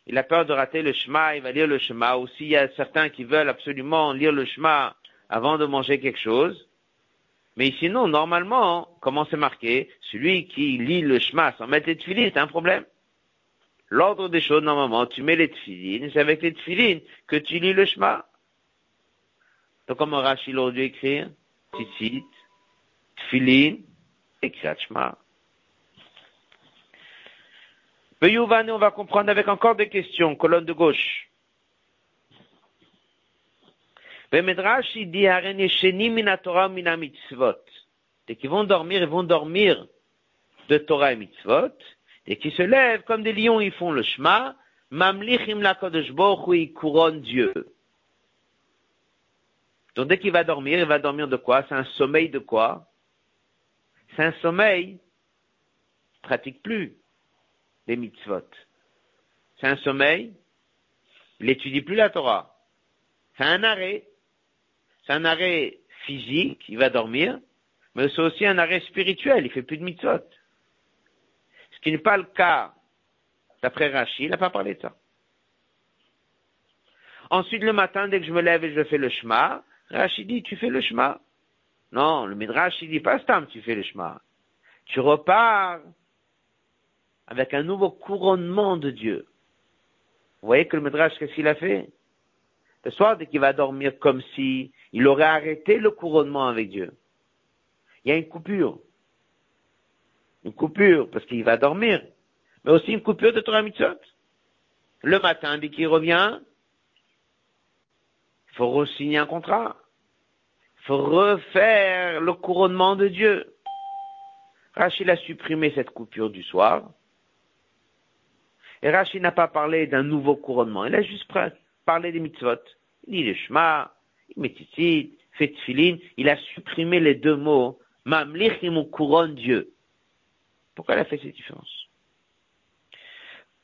S1: il a peur de rater le chemin, il va lire le chemin. Ou s'il y a certains qui veulent absolument lire le chemin avant de manger quelque chose. Mais sinon, normalement, comment c'est marqué? Celui qui lit le chemin sans mettre les tefilines, c'est un problème. L'ordre des choses, normalement, tu mets les tefilines, c'est avec les tefilines que tu lis le chemin. Donc, comment Rachid aurait dû écrire Tzitzit, Tfilin et Kriyat Shema. on va comprendre avec encore des questions, colonne de gauche. Bemedrash, il dit. Dès qu'ils vont dormir, ils vont dormir de Torah et mitzvot. Et qui se lèvent comme des lions, ils font le Shema. Mamlichim la ils couronnent Dieu. Donc dès qu'il va dormir, il va dormir de quoi C'est un sommeil de quoi c'est un sommeil, pratique plus les mitzvot. C'est un sommeil, il n'étudie plus la Torah. C'est un arrêt. C'est un arrêt physique, il va dormir, mais c'est aussi un arrêt spirituel, il fait plus de mitzvot. Ce qui n'est pas le cas d'après Rachid, il n'a pas parlé de ça. Ensuite, le matin, dès que je me lève et je fais le Shema, Rachid dit, tu fais le Shema. Non, le Midrash, il dit pas Stam, tu fais le chemin. Tu repars avec un nouveau couronnement de Dieu. Vous voyez que le Midrash, qu'est-ce qu'il a fait? Le soir, dès qu'il va dormir comme si il aurait arrêté le couronnement avec Dieu. Il y a une coupure. Une coupure, parce qu'il va dormir. Mais aussi une coupure de Torah Mitzvot. Le matin, dès qu'il revient, il faut re-signer un contrat refaire le couronnement de Dieu. Rachid a supprimé cette coupure du soir. Et Rachid n'a pas parlé d'un nouveau couronnement. Il a juste parlé des mitzvot. Il dit le shema, il fait tfilin. Il a supprimé les deux mots, mamlichim ou couronne Dieu. Pourquoi il a fait cette différence?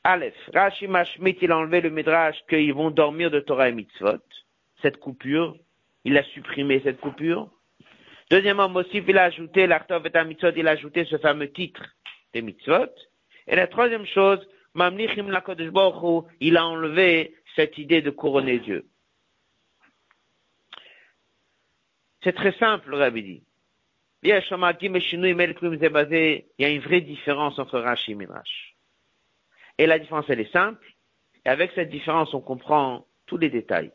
S1: Aleph. Rashi Mashmit, il a enlevé le midrash qu'ils vont dormir de Torah et mitzvot? cette coupure, il a supprimé cette coupure. Deuxièmement, Mossif, il a ajouté, l'Artov et mitzvot, il a ajouté ce fameux titre des mitzvot. Et la troisième chose, il a enlevé cette idée de couronner Dieu. C'est très simple, le Rabbi dit. Il y a une vraie différence entre Rashi et Midrash. Et la différence, elle est simple. Et avec cette différence, on comprend tous les détails.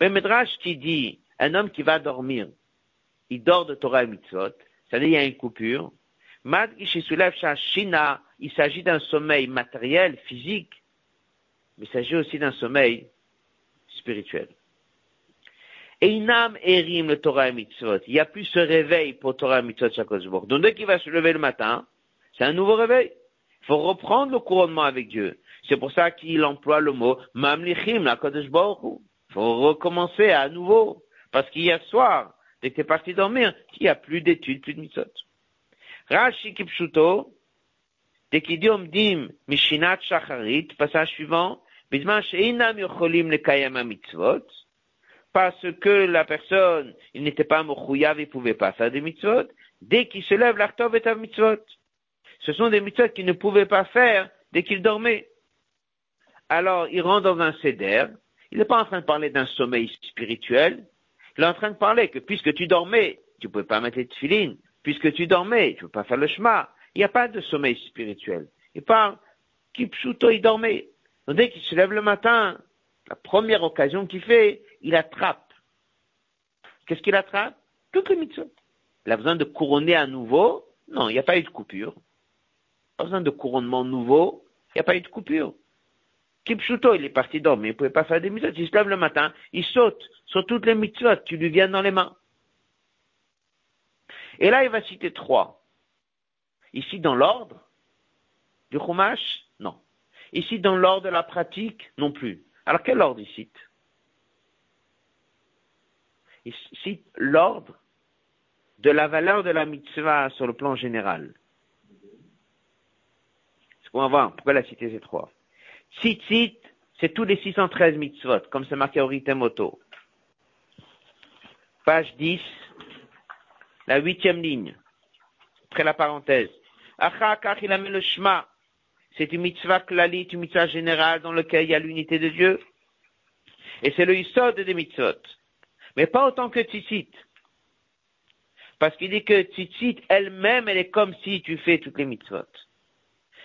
S1: Mais Midrash qui dit, un homme qui va dormir, il dort de Torah et Mitzvot, c'est-à-dire il y a une coupure. il s'agit d'un sommeil matériel, physique, mais il s'agit aussi d'un sommeil spirituel. Et Erim le Torah et Mitzvot. Il n'y a plus ce réveil pour Torah et Mitzvot chaque. Donc dès qu'il va se lever le matin, c'est un nouveau réveil. Il faut reprendre le couronnement avec Dieu. C'est pour ça qu'il emploie le mot Mamlichim, la Kodesh Il faut recommencer à nouveau. Parce qu'hier soir, dès que tu es parti dormir, il n'y a plus d'études, plus de mitzvot. Rashi Kipshuto, dès qu'il dit Mishinat Shacharit, passage suivant, Bisman Sheinam Yocholim Lekayam Mitzvot, parce que la personne, il n'était pas mochouyav, il ne pouvait pas faire des mitzvot, dès qu'il se lève, l'artov est un mitzvot. Ce sont des mitzvot qu'il ne pouvait pas faire dès qu'il dormait. Alors, il rentre dans un céder, il n'est pas en train de parler d'un sommeil spirituel, il est en train de parler que puisque tu dormais, tu ne pouvais pas mettre les tefilines, puisque tu dormais, tu ne peux pas faire le chemin. Il n'y a pas de sommeil spirituel. Il parle, Kipshuto, il dormait. Donc, dès qu'il se lève le matin, la première occasion qu'il fait, il attrape. Qu'est-ce qu'il attrape? Toutes les mitzvot. Il a besoin de couronner à nouveau Non, il n'y a pas eu de coupure. Pas besoin de couronnement nouveau, il n'y a pas eu de coupure. Kipshuto, il est parti dormir, il ne pouvait pas faire des mitzvot. Il se lève le matin, il saute sur toutes les mitzvot qui lui viennent dans les mains. Et là, il va citer trois. Ici, dans l'ordre du Chumash, non. Ici, dans l'ordre de la pratique, non plus. Alors, quel ordre il cite? Il cite l'ordre de la valeur de la mitzvah sur le plan général. C'est qu'on va voir pourquoi la cité ces trois? Tzitzit, c'est tous les 613 mitzvot, comme c'est marqué au Ritemoto. Page 10, la huitième ligne, après la parenthèse. Achakach, il a mis le Shema. C'est une mitzvah klalit, une mitzvah générale dans laquelle il y a l'unité de Dieu. Et c'est le Yisod des mitzvot. Mais pas autant que Tzitzit. Parce qu'il dit que Tzitzit elle-même, elle est comme si tu fais toutes les mitzvot.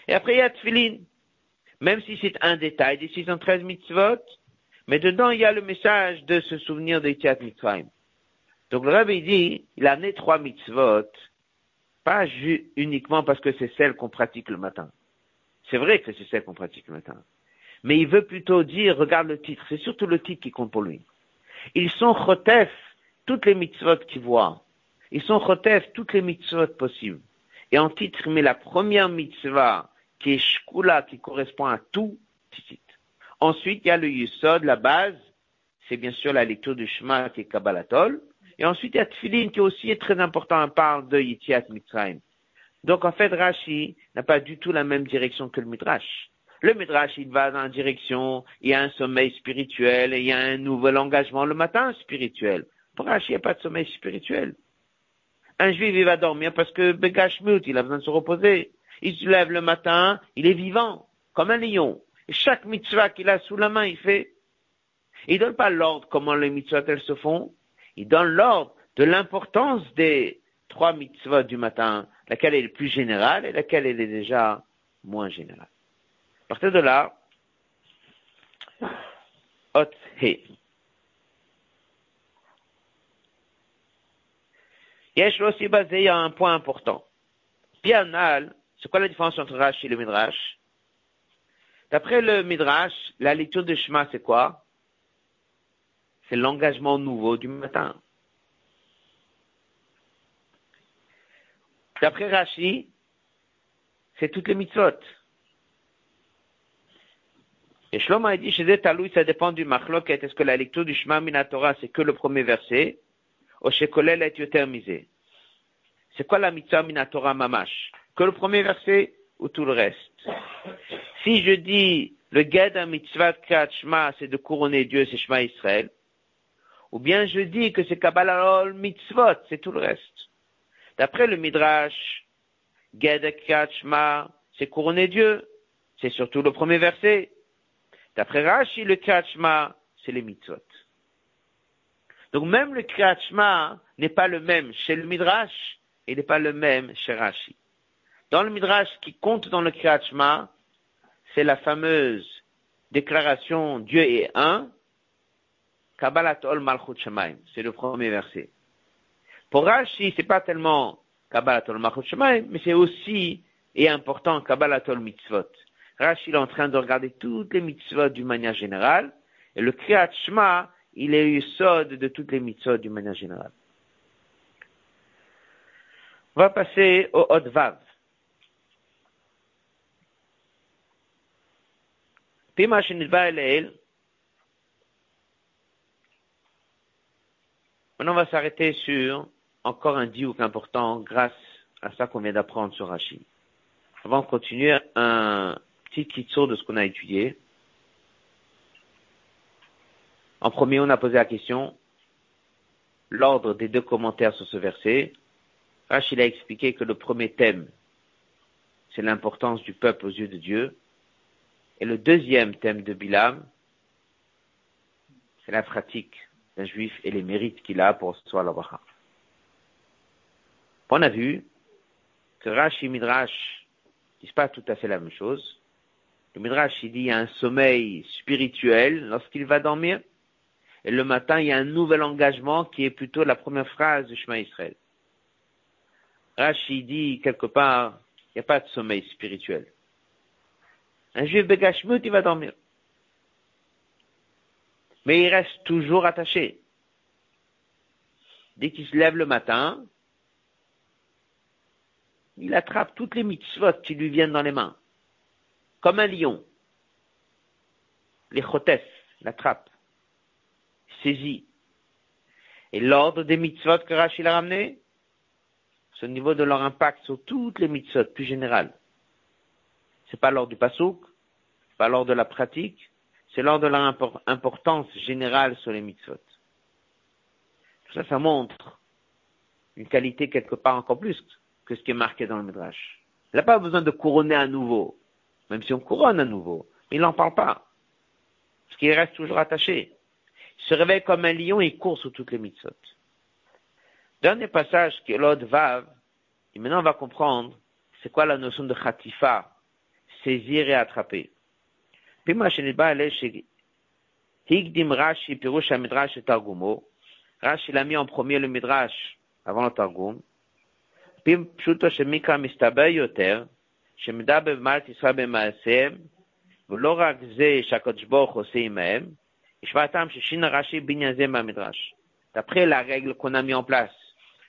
S1: Et après, il y a Tfilin. Même si c'est un détail des 613 mitzvot, mais dedans, il y a le message de se souvenir des Tiat Mitzvahim. Donc le Rabbi dit, il a amené trois mitzvot, pas uniquement parce que c'est celle qu'on pratique le matin. C'est vrai que c'est celle qu'on pratique le matin. Mais il veut plutôt dire, regarde le titre, c'est surtout le titre qui compte pour lui. Ils sont chotef toutes les mitzvot qu'il voit. Ils sont chotef toutes les mitzvot possibles. Et en titre, il met la première mitzvah, qui est shkula, qui correspond à tout. Ensuite, il y a le yusod, la base, c'est bien sûr la lecture du Shema qui est Kabbalatol. Et ensuite, il y a Tfilin qui aussi est très important, on parle de Yitiat Mitzrayim. Donc en fait, Rashi n'a pas du tout la même direction que le Midrash. Le Midrash, il va dans la direction, il y a un sommeil spirituel, et il y a un nouvel engagement le matin spirituel. Pour Rashi, il n'y a pas de sommeil spirituel. Un juif, il va dormir parce que Begashmut, il a besoin de se reposer. Il se lève le matin, il est vivant, comme un lion. Chaque mitzvah qu'il a sous la main, il fait. Il donne pas l'ordre comment les mitzvahs elles se font. Il donne l'ordre de l'importance des trois mitzvahs du matin, laquelle est le plus générale et laquelle elle est déjà moins générale. À partir de là, Hot He. Yesh aussi basé à un point important. Pianal, c'est quoi la différence entre Rash et le Midrash? D'après le Midrash, la lecture de Shema, c'est quoi? C'est l'engagement nouveau du matin. D'après Rashi, c'est toutes les mitzvot. Et Shlomo a dit, chez Taloui, ça dépend du machloket. Est-ce que la lecture du Shema Minatora, c'est que le premier verset, ou chez Kolel est C'est quoi la mitzvah Minatora Mamash? Que le premier verset ou tout le reste Si je dis, le d'un mitzvah Shema, c'est de couronner Dieu, c'est Shema Israël, Ou bien je dis que c'est Kabbalah mitzvot, c'est tout le reste. D'après le Midrash, Gedek Kachma, c'est couronner Dieu. C'est surtout le premier verset. D'après Rashi, le Kachma, c'est les mitzvot. Donc même le Kachma n'est pas le même chez le Midrash, et n'est pas le même chez Rashi. Dans le Midrash, qui compte dans le Kriyat c'est la fameuse déclaration Dieu est un, Kabbalat Ol Malchut Shemaim. C'est le premier verset. Pour Rashi, c'est pas tellement Kabbalat Ol Malchut Shemaim, mais c'est aussi et important Kabbalat Ol Mitzvot. Rashi est en train de regarder toutes les mitzvot d'une manière générale, et le Kriyat il est eu sod de toutes les mitzvot d'une manière générale. On va passer au Hot Vav. Maintenant, on va s'arrêter sur encore un diouk important grâce à ça qu'on vient d'apprendre sur Rashi. Avant de continuer, un petit kitso de ce qu'on a étudié. En premier, on a posé la question, l'ordre des deux commentaires sur ce verset. Rachid a expliqué que le premier thème, c'est l'importance du peuple aux yeux de Dieu. Et le deuxième thème de Bilam, c'est la pratique d'un juif et les mérites qu'il a pour soi la On a vu que Rashi et Midrash disent pas tout à fait la même chose. Le Midrash, il dit, il y a un sommeil spirituel lorsqu'il va dormir. Et le matin, il y a un nouvel engagement qui est plutôt la première phrase du Shema Israël. Rashi dit quelque part, il n'y a pas de sommeil spirituel. Un juif Begashmut, il va dormir. Mais il reste toujours attaché. Dès qu'il se lève le matin, il attrape toutes les mitzvot qui lui viennent dans les mains. Comme un lion. Les chotef l'attrape. Saisit. Et l'ordre des mitzvot que Rachid a ramené, c'est au niveau de leur impact sur toutes les mitzvot plus générales. C'est pas l'ordre du pasouk, pas l'ordre de la pratique, c'est l'ordre de leur importance générale sur les mitzvot. Tout ça, ça montre une qualité quelque part encore plus que ce qui est marqué dans le Midrash. Il n'a pas besoin de couronner à nouveau, même si on couronne à nouveau. Il n'en parle pas. Parce qu'il reste toujours attaché. Il se réveille comme un lion et il court sur toutes les mitzvot. Dernier passage qui est Vav, et maintenant on va comprendre c'est quoi la notion de khatifa, saisir et attraper. Puis Higdim Rashi Pirush Midrash et Targumo. Rashi l'a mis en premier le Midrash avant le Targum. Puis פשוטו שמיקרא מסתבר יותר, שמדבר במעלת ישראל במעשיהם, ולא רק זה שהקדוש ברוך עושה עמהם, השוואתם ששינה רש"י בעניין זה מהמדרש. D'après la règle qu'on a mis en place,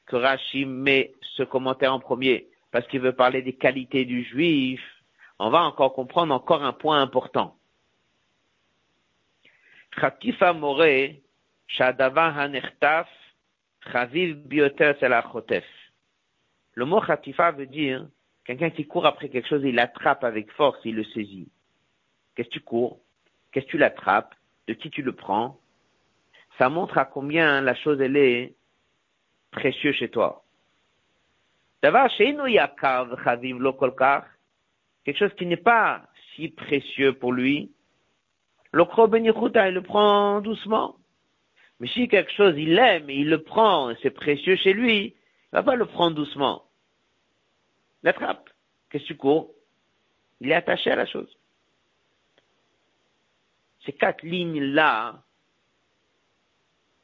S1: que Rashi met ce commentaire en premier parce qu'il veut parler des qualités du juif, on va encore comprendre encore un point important. Khatifa more, shadava hanechtaf, chaviv bioter. Le mot khatifa veut dire quelqu'un qui court après quelque chose, il l'attrape avec force, il le saisit. Qu'est-ce que tu cours? Qu'est-ce que tu l'attrapes? De qui tu le prends? Ça montre à combien la chose elle est précieux chez toi. Quelque chose qui n'est pas si précieux pour lui. L'okro il le prend doucement. Mais si quelque chose il aime et il le prend, c'est précieux chez lui, il va pas le prendre doucement. L'attrape. Qu'est-ce que tu cours? Il est attaché à la chose. Ces quatre lignes-là,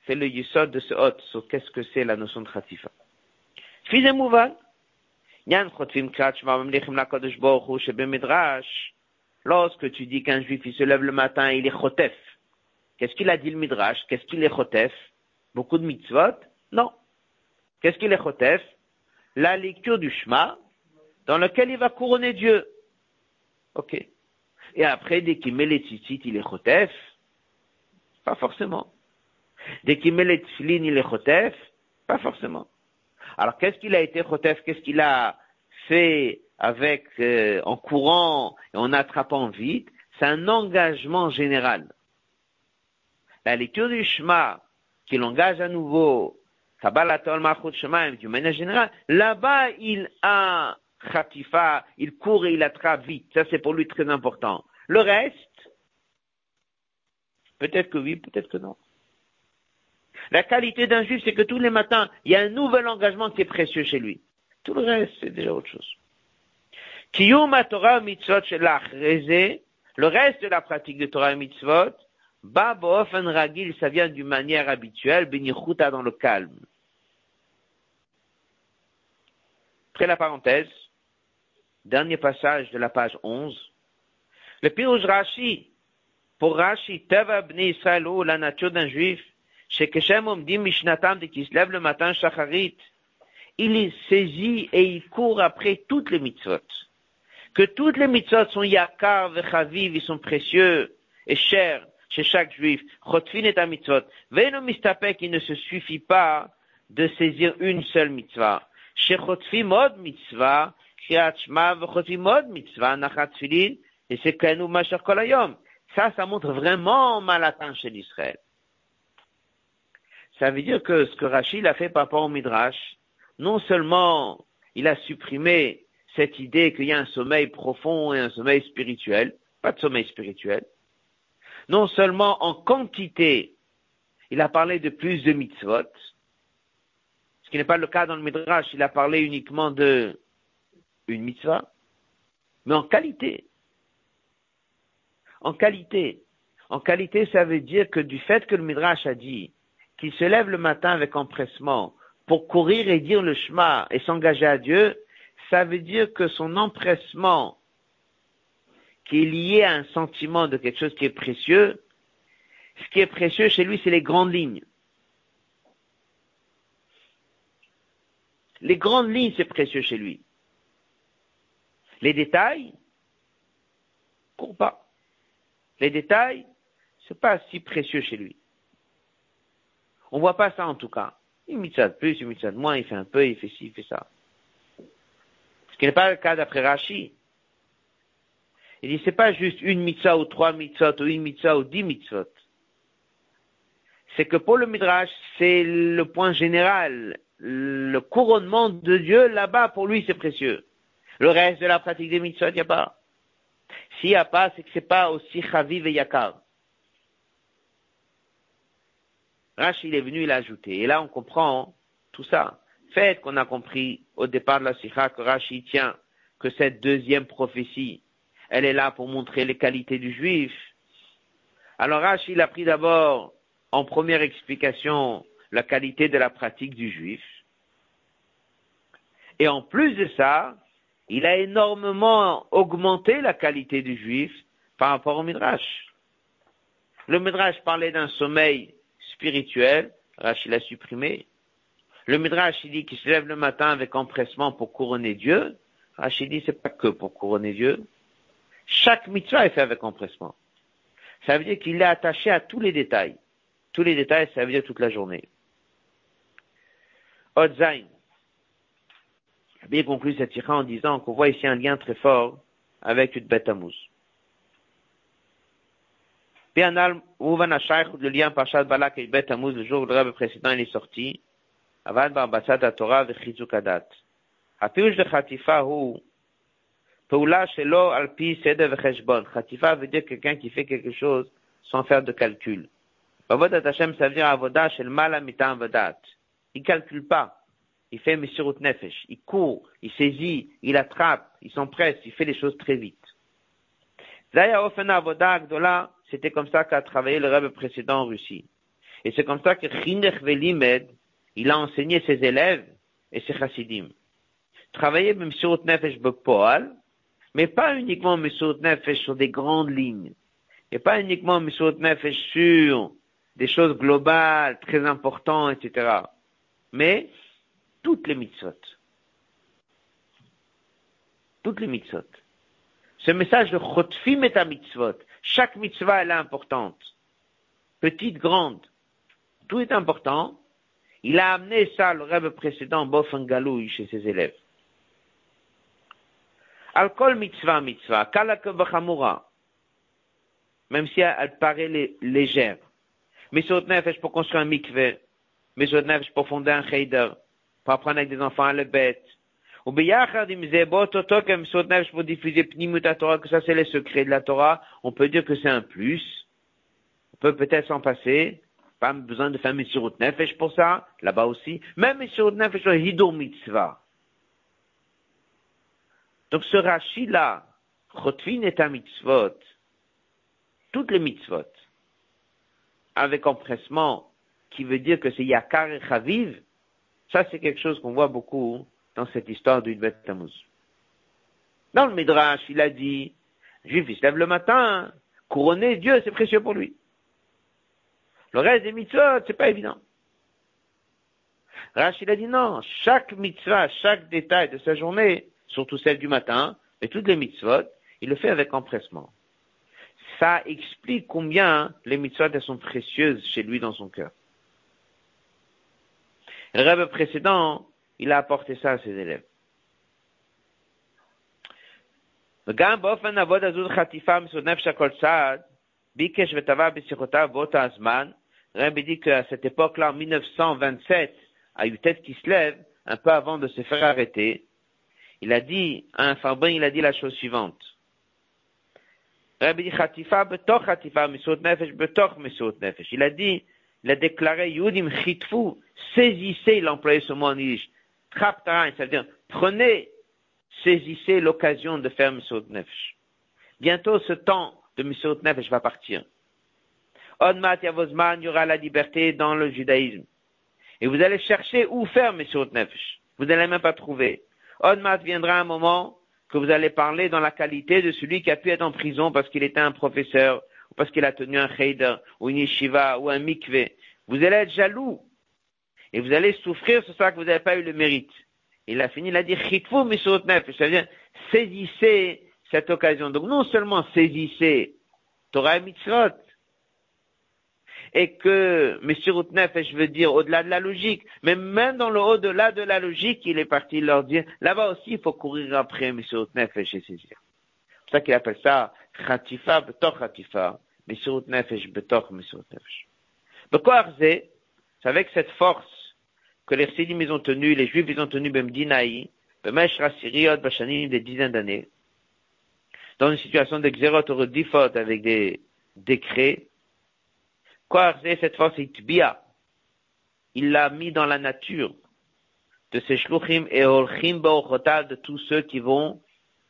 S1: c'est le yisod de ce hôte sur qu'est-ce que c'est la notion de khatifa? Fils mouval. Lorsque tu dis qu'un juif il se lève le matin, il est chotef. Qu'est-ce qu'il a dit le midrash? Qu'est-ce qu'il est chotef? Beaucoup de mitzvot? Non. Qu'est-ce qu'il est chotef? La lecture du Shema, dans lequel il va couronner Dieu. Ok. Et après, dès qu'il met les tzitzit, il est chotef Pas forcément. Dès qu'il met les tfilin, il est chotef Pas forcément. Alors, qu'est-ce qu'il a été chotef Qu'est-ce qu'il a fait avec, euh, en courant et en attrapant vite? C'est un engagement général. La lecture du Shema qui l'engage à nouveau, du manière générale, là-bas, il a Khatifa, il court et il attrape vite. Ça, c'est pour lui très important. Le reste, peut-être que oui, peut-être que non. La qualité d'un juif, c'est que tous les matins, il y a un nouvel engagement qui est précieux chez lui. Tout le reste, c'est déjà autre chose. Torah mitzvot le reste de la pratique de Torah et mitzvot, ba ragil, ça vient d'une manière habituelle, benichuta dans le calme. Après la parenthèse, dernier passage de la page 11, le pirouge Rashi, pour Rashi, Teva Israël, la nature d'un juif, chez Keshem Omdim Mishnatam, dès qu'il se lève le matin, Shacharit, il saisit et il court après toutes les mitzvot. Que toutes les mitzvot sont yakar, vechaviv, ils sont précieux et chers chez chaque juif. Chotfin est un mitzvot. Veno mistapek, il ne se suffit pas de saisir une seule mitzvah. Chez chotfim od mitzvah, kriyat shma, vechotfim od mitzvah, nachat filin, et c'est kenu masher kolayom. Ça, ça montre vraiment mal atteint chez l'Israël. Ça veut dire que ce que Rachid a fait par rapport au Midrash, non seulement il a supprimé cette idée qu'il y a un sommeil profond et un sommeil spirituel, pas de sommeil spirituel, non seulement en quantité, il a parlé de plus de mitzvot, ce qui n'est pas le cas dans le Midrash, il a parlé uniquement de une mitzvah, mais en qualité. En qualité. En qualité, ça veut dire que du fait que le Midrash a dit qu'il se lève le matin avec empressement pour courir et dire le Shema et s'engager à Dieu, ça veut dire que son empressement, qui est lié à un sentiment de quelque chose qui est précieux, ce qui est précieux chez lui, c'est les grandes lignes. Les grandes lignes, c'est précieux chez lui. Les détails, court pas. Les détails, c'est pas si précieux chez lui. On voit pas ça en tout cas. Met ça de plus, met ça de moins, il fait un peu, il fait ci, il fait ça. Ce qui n'est pas le cas d'après Rashi. Il dit, c'est pas juste une mitzvah ou trois mitzvot ou une mitzvah ou dix mitzvot. C'est que pour le Midrash, c'est le point général. Le couronnement de Dieu, là-bas, pour lui, c'est précieux. Le reste de la pratique des mitzvot, il n'y a pas. S'il n'y a pas, c'est que c'est pas aussi chaviv et yakar. Rashi, est venu, ajouté. Et là, on comprend tout ça. Fait qu'on a compris au départ de la Sikha que Rashi tient que cette deuxième prophétie, elle est là pour montrer les qualités du juif. Alors Rashi, a pris d'abord en première explication la qualité de la pratique du juif. Et en plus de ça, il a énormément augmenté la qualité du juif par rapport au Midrash. Le Midrash parlait d'un sommeil spirituel, Rachid l'a supprimé. Le Midrash, il dit qu'il se lève le matin avec empressement pour couronner Dieu. Rachid dit c'est pas que pour couronner Dieu. Chaque mitzvah est fait avec empressement. Ça veut dire qu'il est attaché à tous les détails. Tous les détails, ça veut dire toute la journée. Odzain bien conclu cette ira en disant qu'on voit ici un lien très fort avec une bête Bianal, Ouvan le lien Pachat Balak et Bet Amuz, le jour où le rêve précédent il est sorti, Avad Barbassat Torah Vechizuk Adat. הפירוש לחטיפה הוא פעולה שלו על פי סדר וחשבון. חטיפה veut dire quelqu'un qui fait quelque chose sans faire de calcul. Avodat Hashem, ça veut dire avoda shel mala mitam vadat. Il calcule pas. Il fait Messirut Nefesh. Il court, il saisit, il attrape, il s'empresse, il fait les choses très vite. Zaya ofen avoda gdola c'était comme ça qu'a travaillé le rêve précédent en Russie. Et c'est comme ça que Chinech Velimed, il a enseigné ses élèves et ses chassidim. Travailler sur Nefesh Bepoal, mais pas uniquement sur Nefesh sur des grandes lignes. Et pas uniquement sur Nefesh sur des choses globales, très importantes, etc. Mais toutes les mitzvot. Toutes les mitzvot. Ce message de Chotfim et mitzvot, chaque mitzvah, elle est importante. Petite, grande. Tout est important. Il a amené ça, le rêve précédent, Bofangalouille, chez ses élèves. Alcool mitzvah mitzvah, kalak Même si elle, paraît légère. Mesot Nefesh pour construire un mikveh. Mesot Nefesh pour fonder un cheder. Pour apprendre avec des enfants à le bête. Que ça c'est les secrets de la Torah. On peut dire que c'est un plus. On peut peut-être s'en passer. Pas besoin de faire Mesirut Nefesh pour ça. Là-bas aussi. Même Mesirut Nefesh, Hidur Mitzvah. Donc ce Rashi-là, Chotfin est un mitzvot, toutes les mitzvot, avec empressement, qui veut dire que c'est Yakar et Chaviv, ça c'est quelque chose qu'on voit beaucoup dans cette histoire du Bet Tammuz. Dans le Midrash, il a dit, Juif, il se lève le matin, couronner Dieu, c'est précieux pour lui. Le reste des mitzvot, c'est pas évident. Rachid a dit non, chaque mitzvah, chaque détail de sa journée, surtout celle du matin, et toutes les mitzvot, il le fait avec empressement. Ça explique combien les mitzvot elles sont précieuses chez lui dans son cœur. Le rêve précédent, il a apporté ça à ses élèves. וגם באופן עבוד הזוז חטיפה מסוד נפש הכל צעד, ביקש וטבע בשיחותיו באותו הזמן, Rabbi dit qu'à cette époque-là, en 1927, à Yutet Kislev, un peu avant de se faire arrêter, il a dit, à un farbin, il a dit la chose suivante. Rabbi dit, Khatifa betoch Khatifa, misot nefesh betoch misot nefesh. Il a dit, il a déclaré, Yudim chitfu, saisissez, il a employé ce mot en yiddish, ça veut dire, prenez, saisissez l'occasion de faire misot nefesh. Bientôt, ce temps de misot nefesh va partir. Onmat Yavozman, il y aura la liberté dans le judaïsme. Et vous allez chercher où faire Messieurs Nefesh. Vous n'allez même pas trouver. Onmat viendra un moment que vous allez parler dans la qualité de celui qui a pu être en prison parce qu'il était un professeur, ou parce qu'il a tenu un cheder, ou une yeshiva, ou un mikveh. Vous allez être jaloux. Et vous allez souffrir ce soir que vous n'avez pas eu le mérite. Il a fini, il a dit, chitfou Messieurs Nefesh. Ça veut dire, saisissez cette occasion. Donc non seulement saisissez Torah et Mitzvot, et que M. Routnef, je veux dire, au-delà de la logique, mais même dans le au-delà de la logique, il est parti leur dire, là-bas aussi, il faut courir après M. Routnef et saisir. C'est pour ça qu'il appelle ça Khatifa betor Khatifa, M. Routnef et betor M. Routnef. Pourquoi c'est avec cette force que les Sidim ils ont tenu, les Juifs ils ont tenu Bemdinaï, Bemesh Rassiriot Bashanim des dizaines d'années, dans une situation de xérot avec des décrets, Quoi cette force Itbia Il l'a mis dans la nature de ses shluchim et olchim de tous ceux qui vont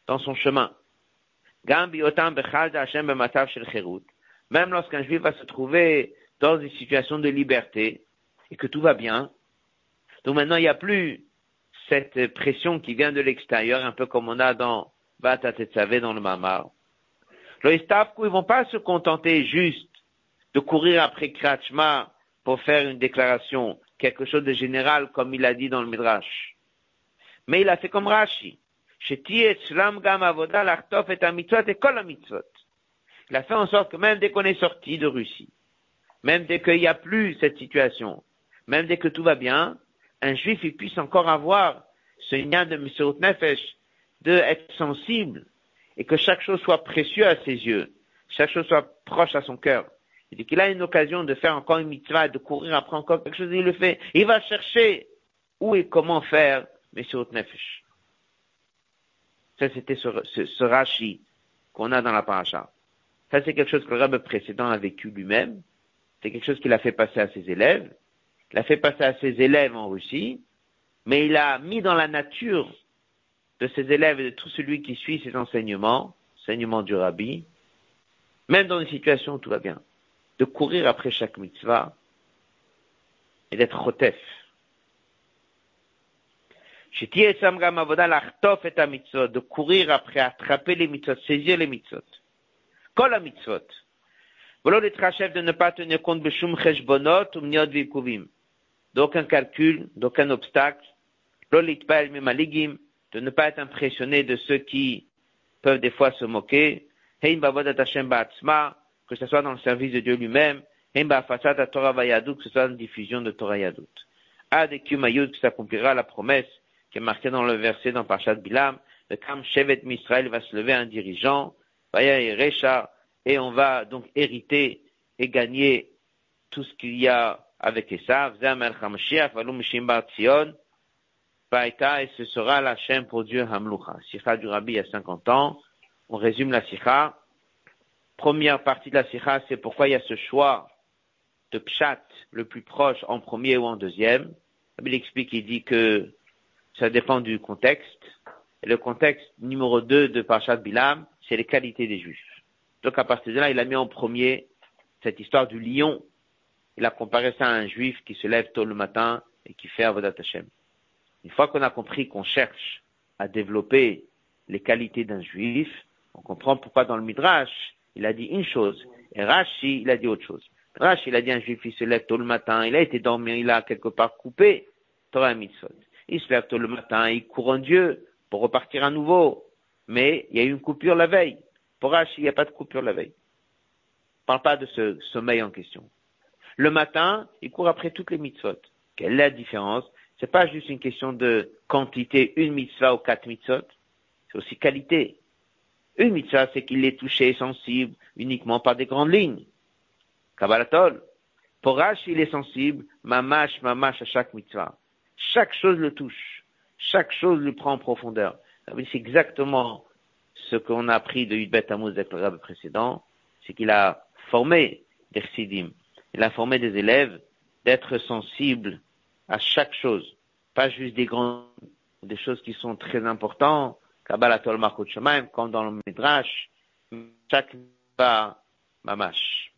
S1: dans son chemin. Même lorsqu'un juif va se trouver dans une situation de liberté et que tout va bien, donc maintenant il n'y a plus cette pression qui vient de l'extérieur, un peu comme on a dans Bata dans le Mamar. Les ils vont pas se contenter juste de courir après Kratchma pour faire une déclaration, quelque chose de général, comme il a dit dans le Midrash. Mais il a fait comme Rashi. Il a fait en sorte que même dès qu'on est sorti de Russie, même dès qu'il n'y a plus cette situation, même dès que tout va bien, un juif il puisse encore avoir ce lien de Mishot Nefesh, de être sensible, et que chaque chose soit précieuse à ses yeux, chaque chose soit proche à son cœur. Il dit qu'il a une occasion de faire encore une mitzvah, de courir après encore quelque chose, il le fait. Il va chercher où et comment faire, c'est Nefesh. Ça, c'était ce, ce, Rashi qu'on a dans la paracha. Ça, c'est quelque chose que le rabbin précédent a vécu lui-même. C'est quelque chose qu'il a fait passer à ses élèves. Il a fait passer à ses élèves en Russie, mais il a mis dans la nature de ses élèves et de tout celui qui suit ses enseignements, enseignements du rabbi, même dans une situation où tout va bien de courir après chaque mitzvah et d'être chotef. de courir après, attraper les mitzvot, saisir les mitzvot. Kol la mitzvot. Volo de ne pas tenir compte de shum cheshbonot ou mniot vikuvim. D'aucun calcul, d'aucun obstacle. De ne pas être impressionné de ceux qui peuvent des fois se moquer. Hein que ce soit dans le service de Dieu lui-même, Torah que ce soit la diffusion de Torah Yadut. Ad Mayud, que s'accomplira la promesse qui est marquée dans le verset dans Parashat Bilam, le Kam Shevet Misraël va se lever un dirigeant, et on va donc hériter et gagner tout ce qu'il y a avec Esav, et ce sera la chaîne pour Dieu Hamlucha. Sikha du Rabbi il y a 50 ans. On résume la Sikha. Première partie de la Sikha, c'est pourquoi il y a ce choix de Pshat le plus proche en premier ou en deuxième. Il explique, il dit que ça dépend du contexte. Et le contexte numéro 2 de Parashat Bilam, c'est les qualités des Juifs. Donc à partir de là, il a mis en premier cette histoire du lion. Il a comparé ça à un Juif qui se lève tôt le matin et qui fait Avodat Hashem. Une fois qu'on a compris qu'on cherche à développer les qualités d'un Juif, on comprend pourquoi dans le Midrash, il a dit une chose, et Rashi, il a dit autre chose. Rashi, il a dit un Juif, il se lève tôt le matin, il a été dormir, il a quelque part coupé Torah Mitzvot. Il se lève tôt le matin, il court en Dieu pour repartir à nouveau. Mais il y a eu une coupure la veille. Pour Rashi, il n'y a pas de coupure la veille. ne parle pas de ce sommeil en question. Le matin, il court après toutes les mitzvot. Quelle est la différence? C'est pas juste une question de quantité, une mitzvah ou quatre mitzvot. C'est aussi qualité. Une mitzvah, c'est qu'il est touché, sensible, uniquement par des grandes lignes. Kabbalatol. Pour il est sensible, mamash, mamash à chaque mitzvah. Chaque chose le touche. Chaque chose le prend en profondeur. C'est exactement ce qu'on a appris de Yudbet Tammuz avec le précédent, c'est qu'il a formé des il a formé des élèves d'être sensibles à chaque chose, pas juste des grandes, des choses qui sont très importantes, Kabbalah comme dans le Midrash, chaque pas mamash.